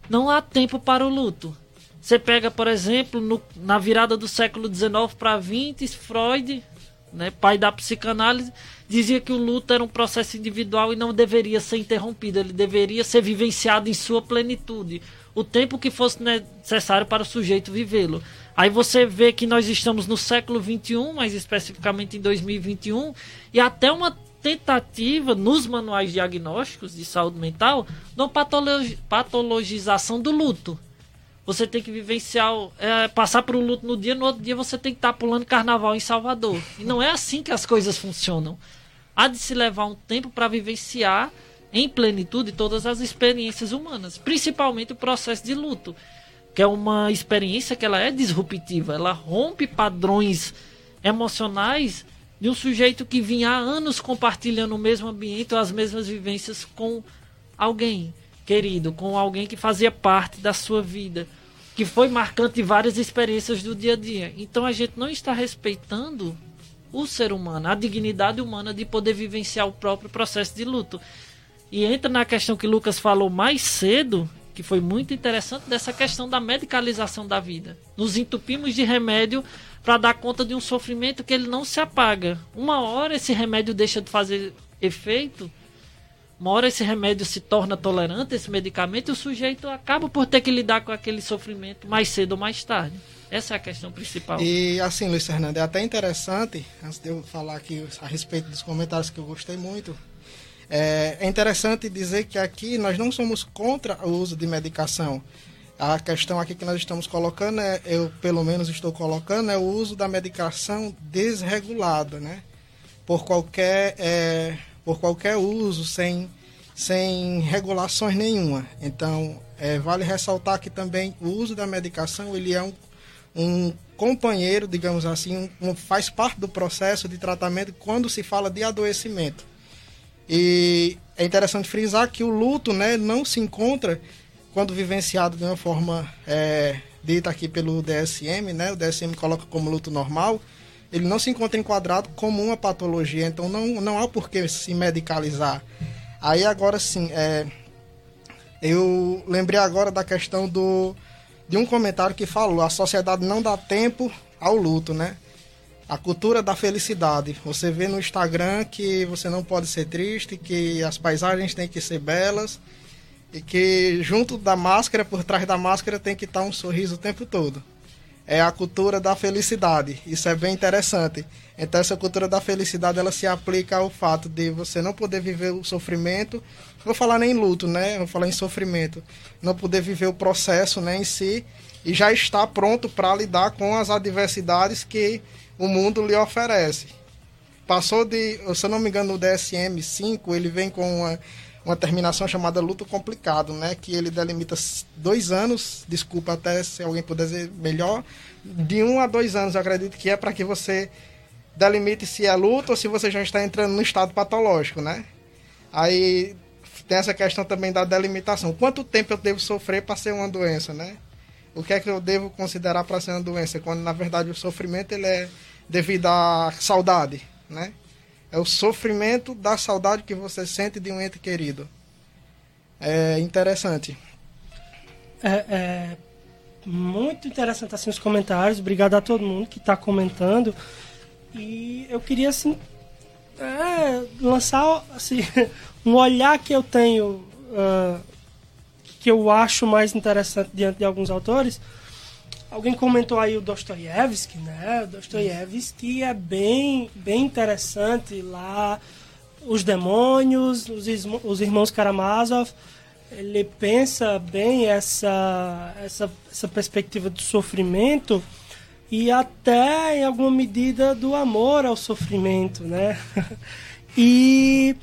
não há tempo para o luto. Você pega, por exemplo, no, na virada do século XIX para XX, Freud, né, pai da psicanálise, dizia que o luto era um processo individual e não deveria ser interrompido, ele deveria ser vivenciado em sua plenitude, o tempo que fosse necessário para o sujeito vivê-lo. Aí você vê que nós estamos no século 21, mais especificamente em 2021, e até uma tentativa nos manuais diagnósticos de saúde mental de patologização do luto. Você tem que vivenciar, é, passar por um luto no dia, no outro dia você tem que estar pulando carnaval em Salvador. E não é assim que as coisas funcionam. Há de se levar um tempo para vivenciar em plenitude todas as experiências humanas, principalmente o processo de luto que é uma experiência que ela é disruptiva, ela rompe padrões emocionais de um sujeito que vinha há anos compartilhando o mesmo ambiente ou as mesmas vivências com alguém querido, com alguém que fazia parte da sua vida, que foi marcante várias experiências do dia a dia. Então a gente não está respeitando o ser humano, a dignidade humana de poder vivenciar o próprio processo de luto. E entra na questão que Lucas falou mais cedo, que foi muito interessante dessa questão da medicalização da vida. Nos entupimos de remédio para dar conta de um sofrimento que ele não se apaga. Uma hora esse remédio deixa de fazer efeito, uma hora esse remédio se torna tolerante, esse medicamento, e o sujeito acaba por ter que lidar com aquele sofrimento mais cedo ou mais tarde. Essa é a questão principal. E assim, Luiz Fernando, é até interessante, antes de eu falar aqui a respeito dos comentários que eu gostei muito, é, é interessante dizer que aqui nós não somos contra o uso de medicação. A questão aqui que nós estamos colocando, é, eu pelo menos estou colocando, é o uso da medicação desregulada, né? Por qualquer, é, por qualquer uso, sem, sem regulações nenhuma. Então, é, vale ressaltar que também o uso da medicação, ele é um, um companheiro, digamos assim, um, um, faz parte do processo de tratamento quando se fala de adoecimento. E é interessante frisar que o luto né, não se encontra quando vivenciado de uma forma é, dita aqui pelo DSM, né? O DSM coloca como luto normal, ele não se encontra enquadrado como uma patologia, então não, não há por que se medicalizar. Aí agora sim, é, eu lembrei agora da questão do, de um comentário que falou, a sociedade não dá tempo ao luto, né? a cultura da felicidade. Você vê no Instagram que você não pode ser triste, que as paisagens têm que ser belas e que junto da máscara, por trás da máscara, tem que estar um sorriso o tempo todo. É a cultura da felicidade. Isso é bem interessante. Então essa cultura da felicidade ela se aplica ao fato de você não poder viver o sofrimento. Não vou falar nem luto, né? Vou falar em sofrimento. Não poder viver o processo, né, em si e já está pronto para lidar com as adversidades que o mundo lhe oferece. Passou de, se eu não me engano, no DSM-5, ele vem com uma, uma terminação chamada luto complicado, né? Que ele delimita dois anos, desculpa até se alguém puder dizer melhor, de um a dois anos, eu acredito que é para que você delimite se é luto ou se você já está entrando no estado patológico, né? Aí tem essa questão também da delimitação. Quanto tempo eu devo sofrer para ser uma doença, né? O que é que eu devo considerar para ser uma doença? Quando na verdade o sofrimento ele é devido à saudade, né? É o sofrimento da saudade que você sente de um ente querido. É interessante. É, é muito interessante assim os comentários. Obrigado a todo mundo que está comentando. E eu queria assim é, lançar assim, um olhar que eu tenho, uh, que eu acho mais interessante diante de alguns autores. Alguém comentou aí o Dostoiévski, né? O Dostoiévski é bem, bem interessante lá. Os demônios, os, os irmãos Karamazov, ele pensa bem essa, essa, essa perspectiva do sofrimento e até em alguma medida do amor ao sofrimento, né? e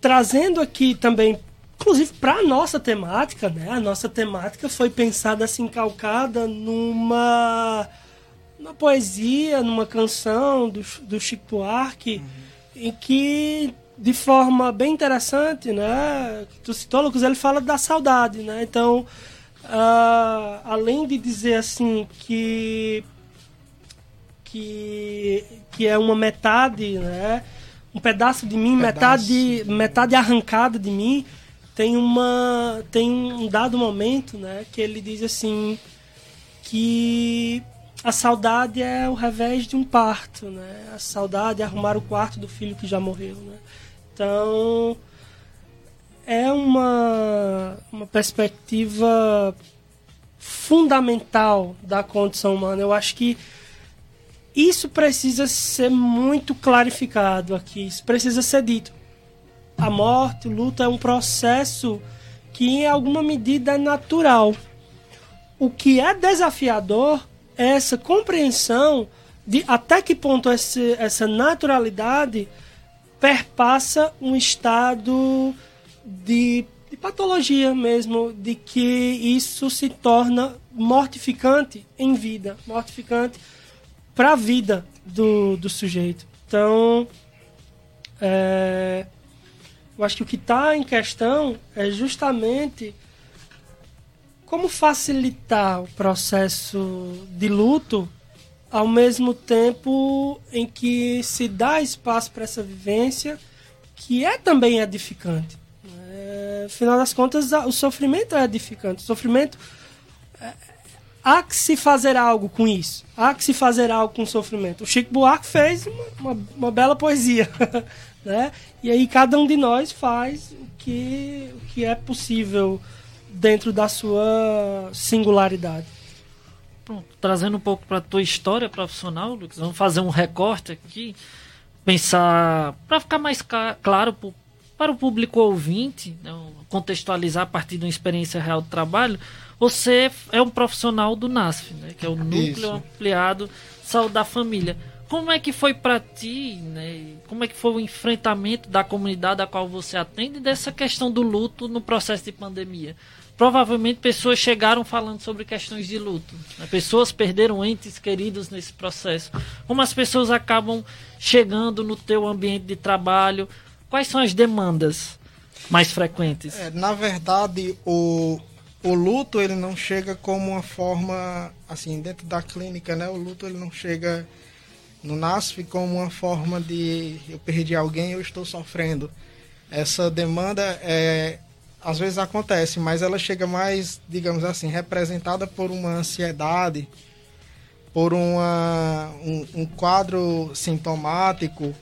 trazendo aqui também, inclusive para a nossa temática, né? A nossa temática foi pensada assim calcada numa uma poesia, numa canção do, do Chico Buarque, uhum. em que de forma bem interessante, né? Do Citólogos ele fala da saudade, né? Então uh, além de dizer assim que que que é uma metade, né? Um pedaço de mim, pedaço. metade metade arrancada de mim, tem uma tem um dado momento, né, que ele diz assim que a saudade é o revés de um parto, né? A saudade é arrumar o quarto do filho que já morreu, né? Então, é uma, uma perspectiva fundamental da condição humana. Eu acho que isso precisa ser muito clarificado aqui, isso precisa ser dito. A morte, o luto é um processo que, em alguma medida, é natural. O que é desafiador é essa compreensão de até que ponto esse, essa naturalidade perpassa um estado de, de patologia mesmo, de que isso se torna mortificante em vida, mortificante para a vida do, do sujeito. Então, é, eu acho que o que está em questão é justamente como facilitar o processo de luto ao mesmo tempo em que se dá espaço para essa vivência que é também edificante. É, afinal das contas, o sofrimento é edificante. O sofrimento. Há que se fazer algo com isso. Há que se fazer algo com o sofrimento. O Chico Buarque fez uma, uma, uma bela poesia. né? E aí cada um de nós faz o que, o que é possível dentro da sua singularidade. Pronto, trazendo um pouco para a tua história profissional, Lucas, vamos fazer um recorte aqui, pensar para ficar mais claro para o público ouvinte, né, contextualizar a partir de uma experiência real de trabalho, você é um profissional do NASF, né, que é o Núcleo Isso. Ampliado Saúde da Família. Como é que foi para ti, né? Como é que foi o enfrentamento da comunidade a qual você atende dessa questão do luto no processo de pandemia? provavelmente pessoas chegaram falando sobre questões de luto. Né? Pessoas perderam entes queridos nesse processo. Como as pessoas acabam chegando no teu ambiente de trabalho? Quais são as demandas mais frequentes? É, na verdade, o, o luto ele não chega como uma forma assim dentro da clínica, né? O luto ele não chega no NASF como uma forma de eu perdi alguém, eu estou sofrendo. Essa demanda é às vezes acontece, mas ela chega mais, digamos assim, representada por uma ansiedade, por uma, um, um quadro sintomático.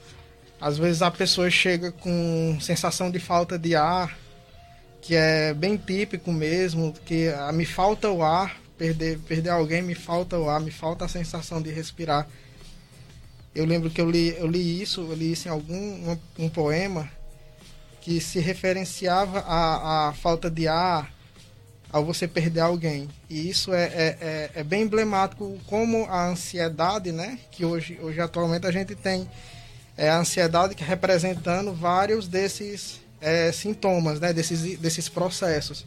Às vezes a pessoa chega com sensação de falta de ar, que é bem típico mesmo, que ah, me falta o ar, perder, perder alguém me falta o ar, me falta a sensação de respirar. Eu lembro que eu li, eu li isso, eu li isso em algum um, um poema que se referenciava à, falta de ar ao você perder alguém. E isso é, é, é, é, bem emblemático como a ansiedade, né? Que hoje, hoje atualmente a gente tem é, a ansiedade que representando vários desses é, sintomas, né? Desses, desses processos.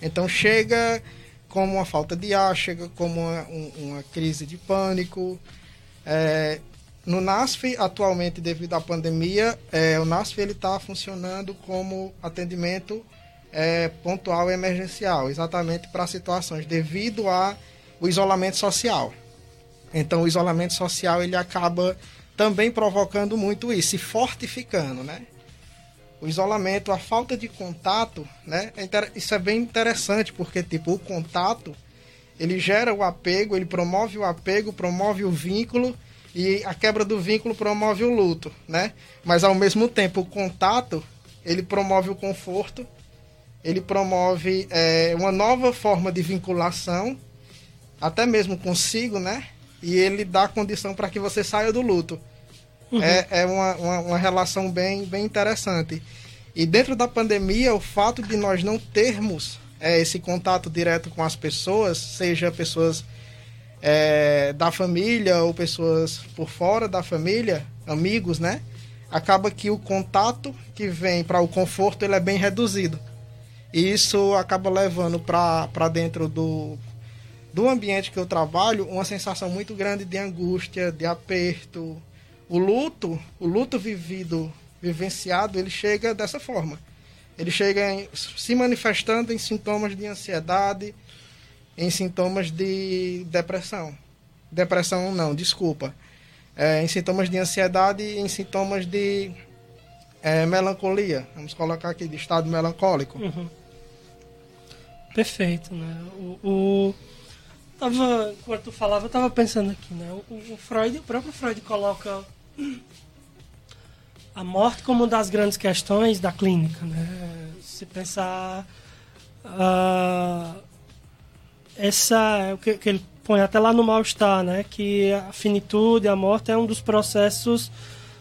Então chega como uma falta de ar, chega como uma, uma crise de pânico, é, no NASF, atualmente, devido à pandemia, é, o NASF está funcionando como atendimento é, pontual e emergencial, exatamente para situações devido ao isolamento social. Então, o isolamento social ele acaba também provocando muito isso, e fortificando, né? O isolamento, a falta de contato, né? É isso é bem interessante, porque, tipo, o contato, ele gera o apego, ele promove o apego, promove o vínculo, E a quebra do vínculo promove o luto, né? Mas ao mesmo tempo o contato ele promove o conforto, ele promove é, uma nova forma de vinculação, até mesmo consigo, né? E ele dá condição para que você saia do luto. Uhum. É, é uma, uma, uma relação bem, bem interessante. E dentro da pandemia, o fato de nós não termos é, esse contato direto com as pessoas, seja pessoas é, da família ou pessoas por fora da família, amigos, né? Acaba que o contato que vem para o conforto ele é bem reduzido. E isso acaba levando para dentro do, do ambiente que eu trabalho uma sensação muito grande de angústia, de aperto. O luto, o luto vivido, vivenciado, ele chega dessa forma ele chega em, se manifestando em sintomas de ansiedade, em sintomas de depressão. Depressão não, desculpa. É, em sintomas de ansiedade em sintomas de é, melancolia. Vamos colocar aqui de estado melancólico. Uhum. Perfeito, né? O, o, tava, enquanto tu falava, eu estava pensando aqui, né? O, o, Freud, o próprio Freud coloca a morte como uma das grandes questões da clínica, né? Se pensar uh, essa o que, que, ele põe até lá no mal-estar, né? Que a finitude, a morte é um dos processos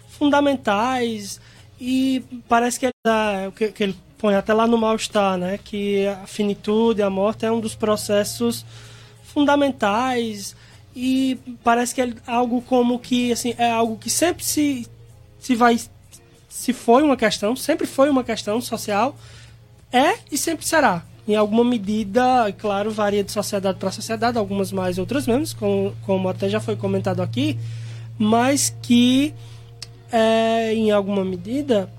fundamentais e parece que ele dá, o que, que ele põe até lá no mal-estar, né? Que a finitude, a morte é um dos processos fundamentais e parece que é algo como que assim é algo que sempre se se vai se foi uma questão, sempre foi uma questão social, é e sempre será. Em alguma medida, claro, varia de sociedade para sociedade, algumas mais, outras menos, como, como até já foi comentado aqui, mas que, é, em alguma medida,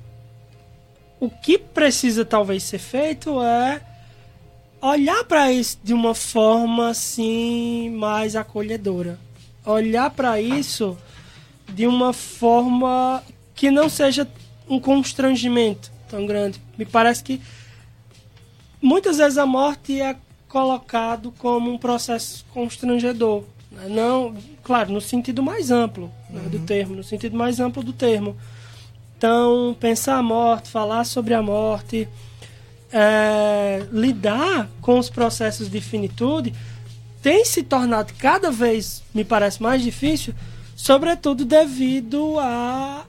o que precisa talvez ser feito é olhar para isso de uma forma assim mais acolhedora. Olhar para isso de uma forma que não seja um constrangimento tão grande. Me parece que muitas vezes a morte é colocado como um processo constrangedor. Né? Não, claro, no sentido mais amplo né, do uhum. termo, no sentido mais amplo do termo. Então, pensar a morte, falar sobre a morte, é, lidar com os processos de finitude tem se tornado cada vez, me parece, mais difícil, sobretudo devido a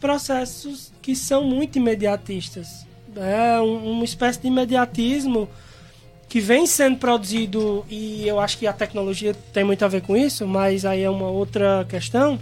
processos que são muito imediatistas. É uma espécie de imediatismo que vem sendo produzido, e eu acho que a tecnologia tem muito a ver com isso, mas aí é uma outra questão.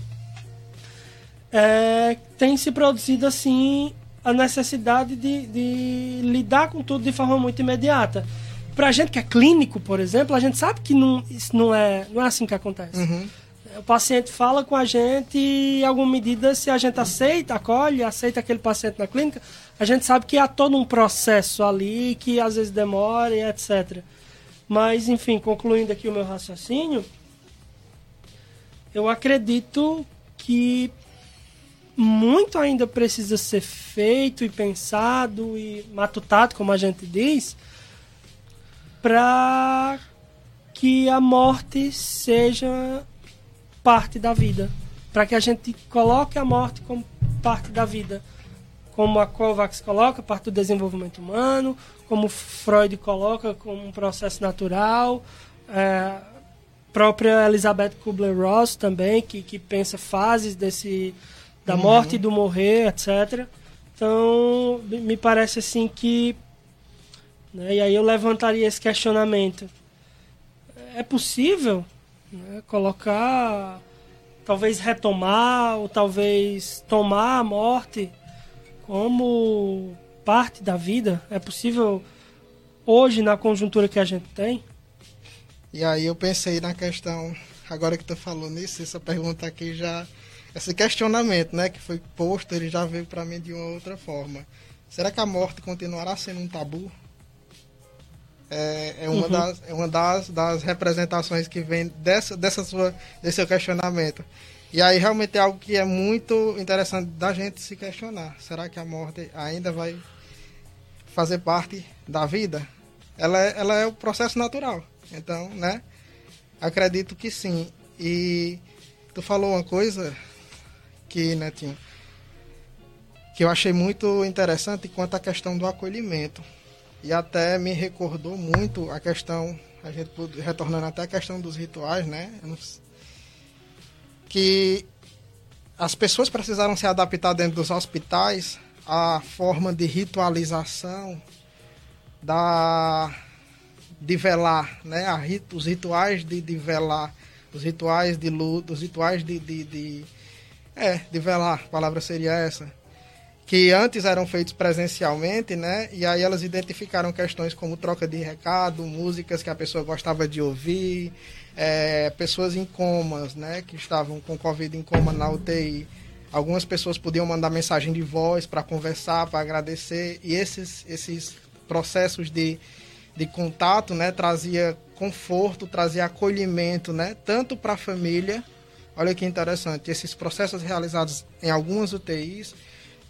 É, tem se produzido assim a necessidade de, de lidar com tudo de forma muito imediata. Pra gente que é clínico, por exemplo, a gente sabe que não, isso não é, não é assim que acontece. Uhum o paciente fala com a gente e, em alguma medida, se a gente aceita, acolhe, aceita aquele paciente na clínica, a gente sabe que há todo um processo ali que às vezes demora e etc. Mas, enfim, concluindo aqui o meu raciocínio, eu acredito que muito ainda precisa ser feito e pensado e matutado, como a gente diz, para que a morte seja parte da vida. Para que a gente coloque a morte como parte da vida. Como a Kovacs coloca, parte do desenvolvimento humano, como Freud coloca, como um processo natural. É, própria Elizabeth Kubler-Ross também, que, que pensa fases desse da uhum. morte e do morrer, etc. Então, me parece assim que. Né, e aí eu levantaria esse questionamento. É possível né? Colocar, talvez retomar, ou talvez tomar a morte como parte da vida. É possível hoje, na conjuntura que a gente tem? E aí eu pensei na questão, agora que tu falou nisso, essa pergunta aqui já. Esse questionamento, né, que foi posto, ele já veio para mim de uma outra forma. Será que a morte continuará sendo um tabu? é, é uma, uhum. das, é uma das, das representações que vem dessa, dessa sua, desse seu questionamento. E aí realmente é algo que é muito interessante da gente se questionar. Será que a morte ainda vai fazer parte da vida? Ela é, ela é o processo natural. Então, né? Acredito que sim. E tu falou uma coisa que, Netinho, que eu achei muito interessante quanto à questão do acolhimento. E até me recordou muito a questão, a gente retornando até a questão dos rituais, né? Que as pessoas precisaram se adaptar dentro dos hospitais à forma de ritualização da de velar, né? Os rituais de, de velar, os rituais de luto, os rituais de, de, de é, de velar, a palavra seria essa que antes eram feitos presencialmente, né? E aí elas identificaram questões como troca de recado, músicas que a pessoa gostava de ouvir, é, pessoas em comas, né? Que estavam com Covid em coma na UTI. Algumas pessoas podiam mandar mensagem de voz para conversar, para agradecer. E esses, esses processos de, de contato, né? Trazia conforto, trazia acolhimento, né? Tanto para a família. Olha que interessante. Esses processos realizados em algumas UTIs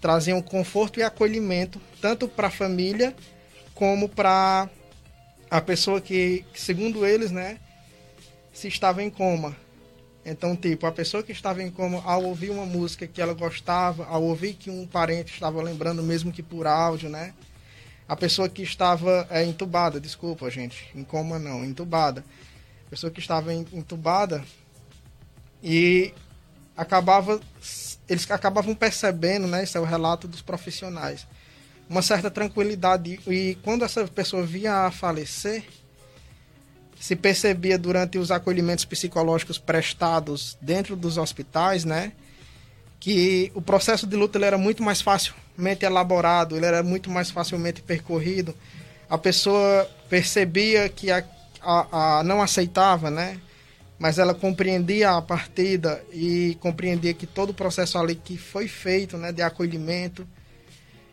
traziam conforto e acolhimento tanto para a família como para a pessoa que, segundo eles, né, se estava em coma. Então, tipo, a pessoa que estava em coma, ao ouvir uma música que ela gostava, ao ouvir que um parente estava lembrando, mesmo que por áudio, né? A pessoa que estava é, entubada, desculpa, gente, em coma não, entubada. A pessoa que estava entubada e acabava eles acabavam percebendo, né, esse é o relato dos profissionais, uma certa tranquilidade e quando essa pessoa vinha a falecer, se percebia durante os acolhimentos psicológicos prestados dentro dos hospitais, né, que o processo de luta ele era muito mais facilmente elaborado, ele era muito mais facilmente percorrido. A pessoa percebia que a, a, a não aceitava, né, mas ela compreendia a partida e compreendia que todo o processo ali que foi feito, né, de acolhimento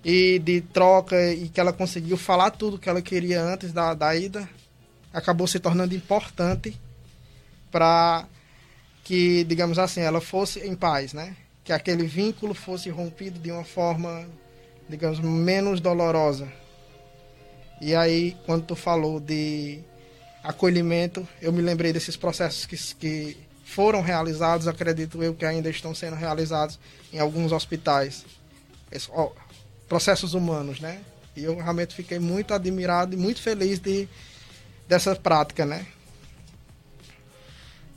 e de troca e que ela conseguiu falar tudo que ela queria antes da, da ida, acabou se tornando importante para que, digamos assim, ela fosse em paz, né? Que aquele vínculo fosse rompido de uma forma, digamos, menos dolorosa. E aí, quando tu falou de acolhimento, eu me lembrei desses processos que, que foram realizados, acredito eu que ainda estão sendo realizados em alguns hospitais. Esse, ó, processos humanos, né? E eu realmente fiquei muito admirado e muito feliz de, dessa prática, né?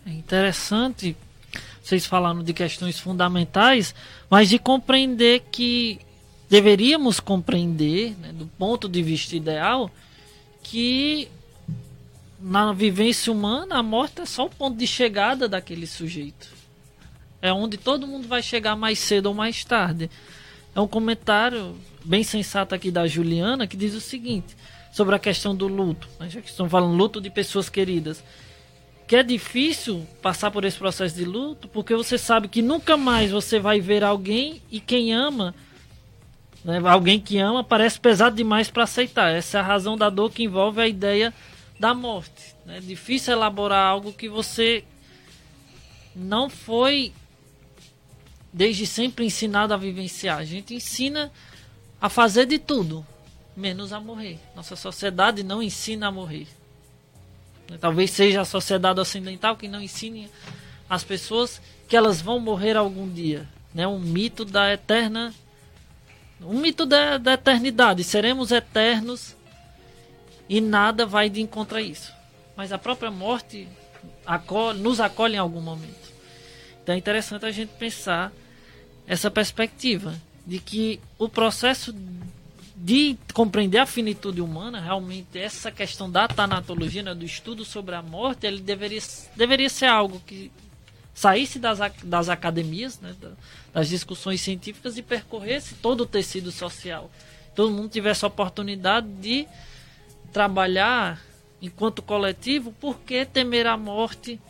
É interessante vocês falando de questões fundamentais, mas de compreender que deveríamos compreender, né, do ponto de vista ideal, que na vivência humana, a morte é só o ponto de chegada daquele sujeito. É onde todo mundo vai chegar mais cedo ou mais tarde. É um comentário bem sensato aqui da Juliana que diz o seguinte sobre a questão do luto. Né? Já que estão falando luto de pessoas queridas. Que é difícil passar por esse processo de luto porque você sabe que nunca mais você vai ver alguém e quem ama, né, alguém que ama, parece pesado demais para aceitar. Essa é a razão da dor que envolve a ideia da morte. É difícil elaborar algo que você não foi desde sempre ensinado a vivenciar. A gente ensina a fazer de tudo, menos a morrer. Nossa sociedade não ensina a morrer. Talvez seja a sociedade ocidental que não ensine as pessoas que elas vão morrer algum dia. Né? Um mito da eterna. Um mito da, da eternidade. Seremos eternos e nada vai de encontro a isso. Mas a própria morte nos acolhe em algum momento. Então é interessante a gente pensar essa perspectiva de que o processo de compreender a finitude humana, realmente essa questão da tanatologia, né, do estudo sobre a morte, ele deveria, deveria ser algo que saísse das, das academias, né, das discussões científicas e percorresse todo o tecido social. Todo mundo tivesse a oportunidade de trabalhar enquanto coletivo, porque temer a morte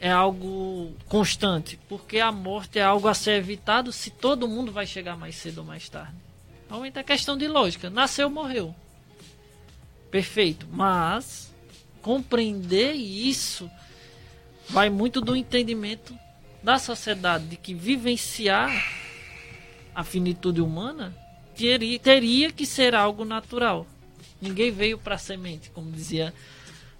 é algo constante? Porque a morte é algo a ser evitado se todo mundo vai chegar mais cedo ou mais tarde. Realmente é questão de lógica. Nasceu, morreu. Perfeito. Mas compreender isso vai muito do entendimento da sociedade de que vivenciar a finitude humana teria, teria que ser algo natural. Ninguém veio para semente, como dizia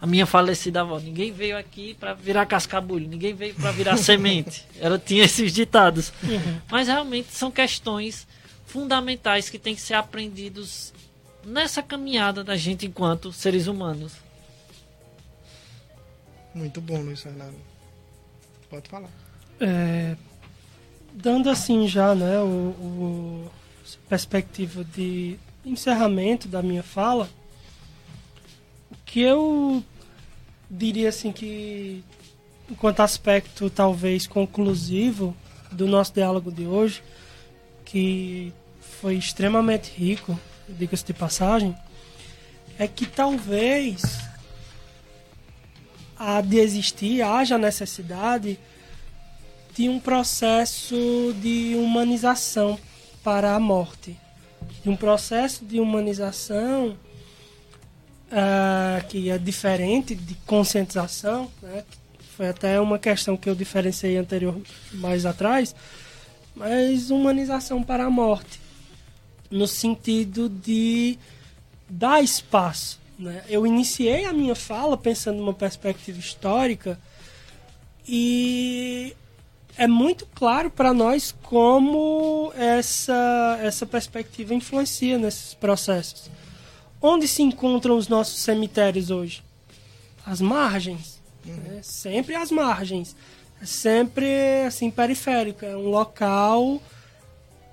a minha falecida avó. Ninguém veio aqui para virar cascabulho, ninguém veio para virar semente. Ela tinha esses ditados. Uhum. Mas realmente são questões fundamentais que têm que ser aprendidos nessa caminhada da gente enquanto seres humanos. Muito bom, Luiz Fernando. Pode falar. É, dando assim já, né, o, o perspectiva de encerramento da minha fala, o que eu diria assim que enquanto aspecto talvez conclusivo do nosso diálogo de hoje, que foi extremamente rico, diga-se de passagem, é que talvez há de existir, haja necessidade de um processo de humanização para a morte. De um processo de humanização uh, que é diferente de conscientização, né? foi até uma questão que eu diferenciei anterior mais atrás, mas humanização para a morte, no sentido de dar espaço. Né? Eu iniciei a minha fala pensando numa perspectiva histórica e é muito claro para nós como essa, essa perspectiva influencia nesses processos. Onde se encontram os nossos cemitérios hoje? As margens. Uhum. Né? Sempre as margens. É sempre assim periférico. É um local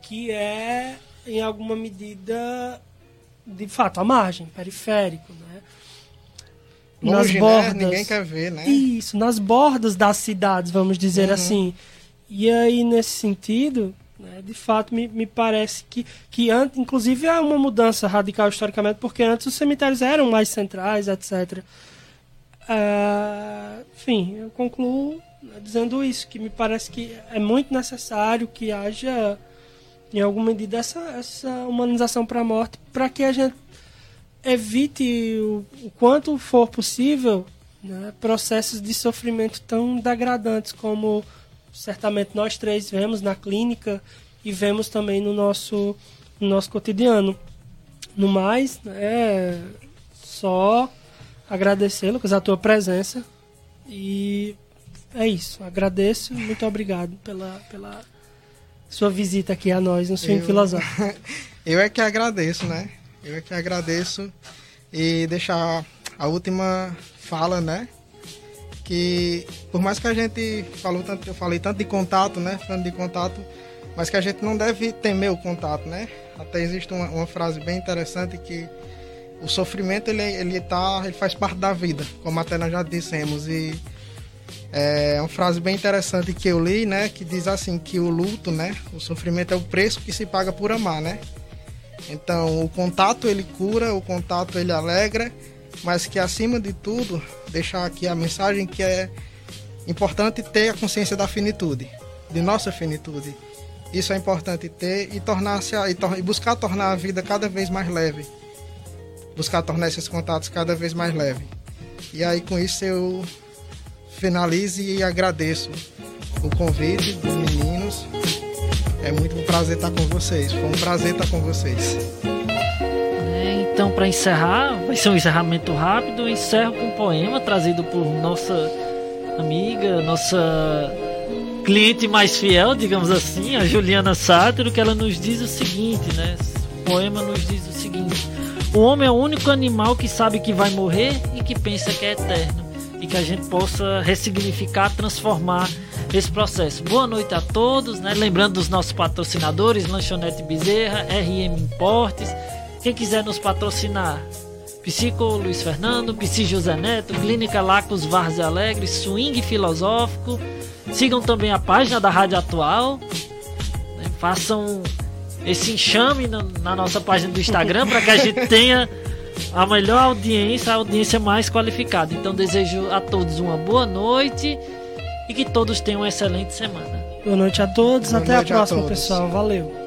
que é, em alguma medida, de fato, a margem, periférico. Né? Longe, nas né? bordas. Né? Ninguém quer ver, né? Isso, nas bordas das cidades, vamos dizer uhum. assim. E aí, nesse sentido, né, de fato, me, me parece que, que antes, inclusive, é uma mudança radical historicamente, porque antes os cemitérios eram mais centrais, etc. Uh, ah, enfim, eu concluo né, dizendo isso, que me parece que é muito necessário que haja, em alguma medida, essa, essa humanização para a morte, para que a gente evite o, o quanto for possível né, processos de sofrimento tão degradantes como certamente nós três vemos na clínica e vemos também no nosso, no nosso cotidiano. No mais, é só agradecer, Lucas, a tua presença e é isso. Agradeço e muito obrigado pela, pela sua visita aqui a nós no Swing Filosófico. Eu é que agradeço, né? Eu é que agradeço e deixar a última fala, né? que por mais que a gente falou tanto, eu falei tanto de contato, né? Falando de contato, mas que a gente não deve temer o contato, né? Até existe uma, uma frase bem interessante que o sofrimento ele ele tá, ele faz parte da vida, como até nós já dissemos e é uma frase bem interessante que eu li, né, que diz assim que o luto, né, o sofrimento é o preço que se paga por amar, né? Então, o contato ele cura, o contato ele alegra mas que acima de tudo, deixar aqui a mensagem que é importante ter a consciência da finitude, de nossa finitude. Isso é importante ter e tornar-se e, buscar tornar a vida cada vez mais leve. Buscar tornar esses contatos cada vez mais leve. E aí com isso eu finalizo e agradeço o convite dos meninos. É muito um prazer estar com vocês. Foi um prazer estar com vocês. Então, para encerrar, vai ser um encerramento rápido. Eu encerro com um poema trazido por nossa amiga, nossa cliente mais fiel, digamos assim, a Juliana Sátiro, que ela nos diz o seguinte, né? O poema nos diz o seguinte: O homem é o único animal que sabe que vai morrer e que pensa que é eterno. E que a gente possa ressignificar, transformar esse processo. Boa noite a todos, né? Lembrando dos nossos patrocinadores, Lanchonete Bezerra, RM Importes quem quiser nos patrocinar, Psico Luiz Fernando, Psi José Neto, Clínica Lacos Várzea Alegre, Swing Filosófico. Sigam também a página da Rádio Atual. Né? Façam esse enxame na, na nossa página do Instagram para que a gente tenha a melhor audiência, a audiência mais qualificada. Então desejo a todos uma boa noite e que todos tenham uma excelente semana. Boa noite a todos, boa até a próxima, a pessoal. Valeu.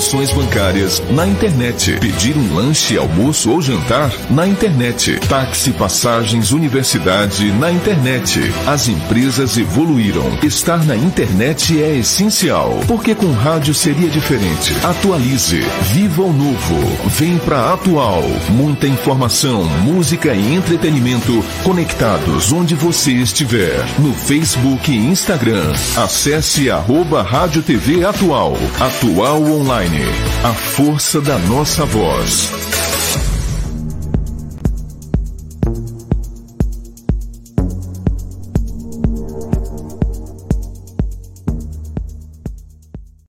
Transações bancárias na internet, pedir um lanche, almoço ou jantar na internet, táxi, passagens, universidade na internet. As empresas evoluíram. Estar na internet é essencial, porque com rádio seria diferente. Atualize, viva o novo, vem pra atual. Muita informação, música e entretenimento conectados onde você estiver. No Facebook e Instagram. Acesse arroba Rádio TV Atual. Atual Online. A força da nossa voz.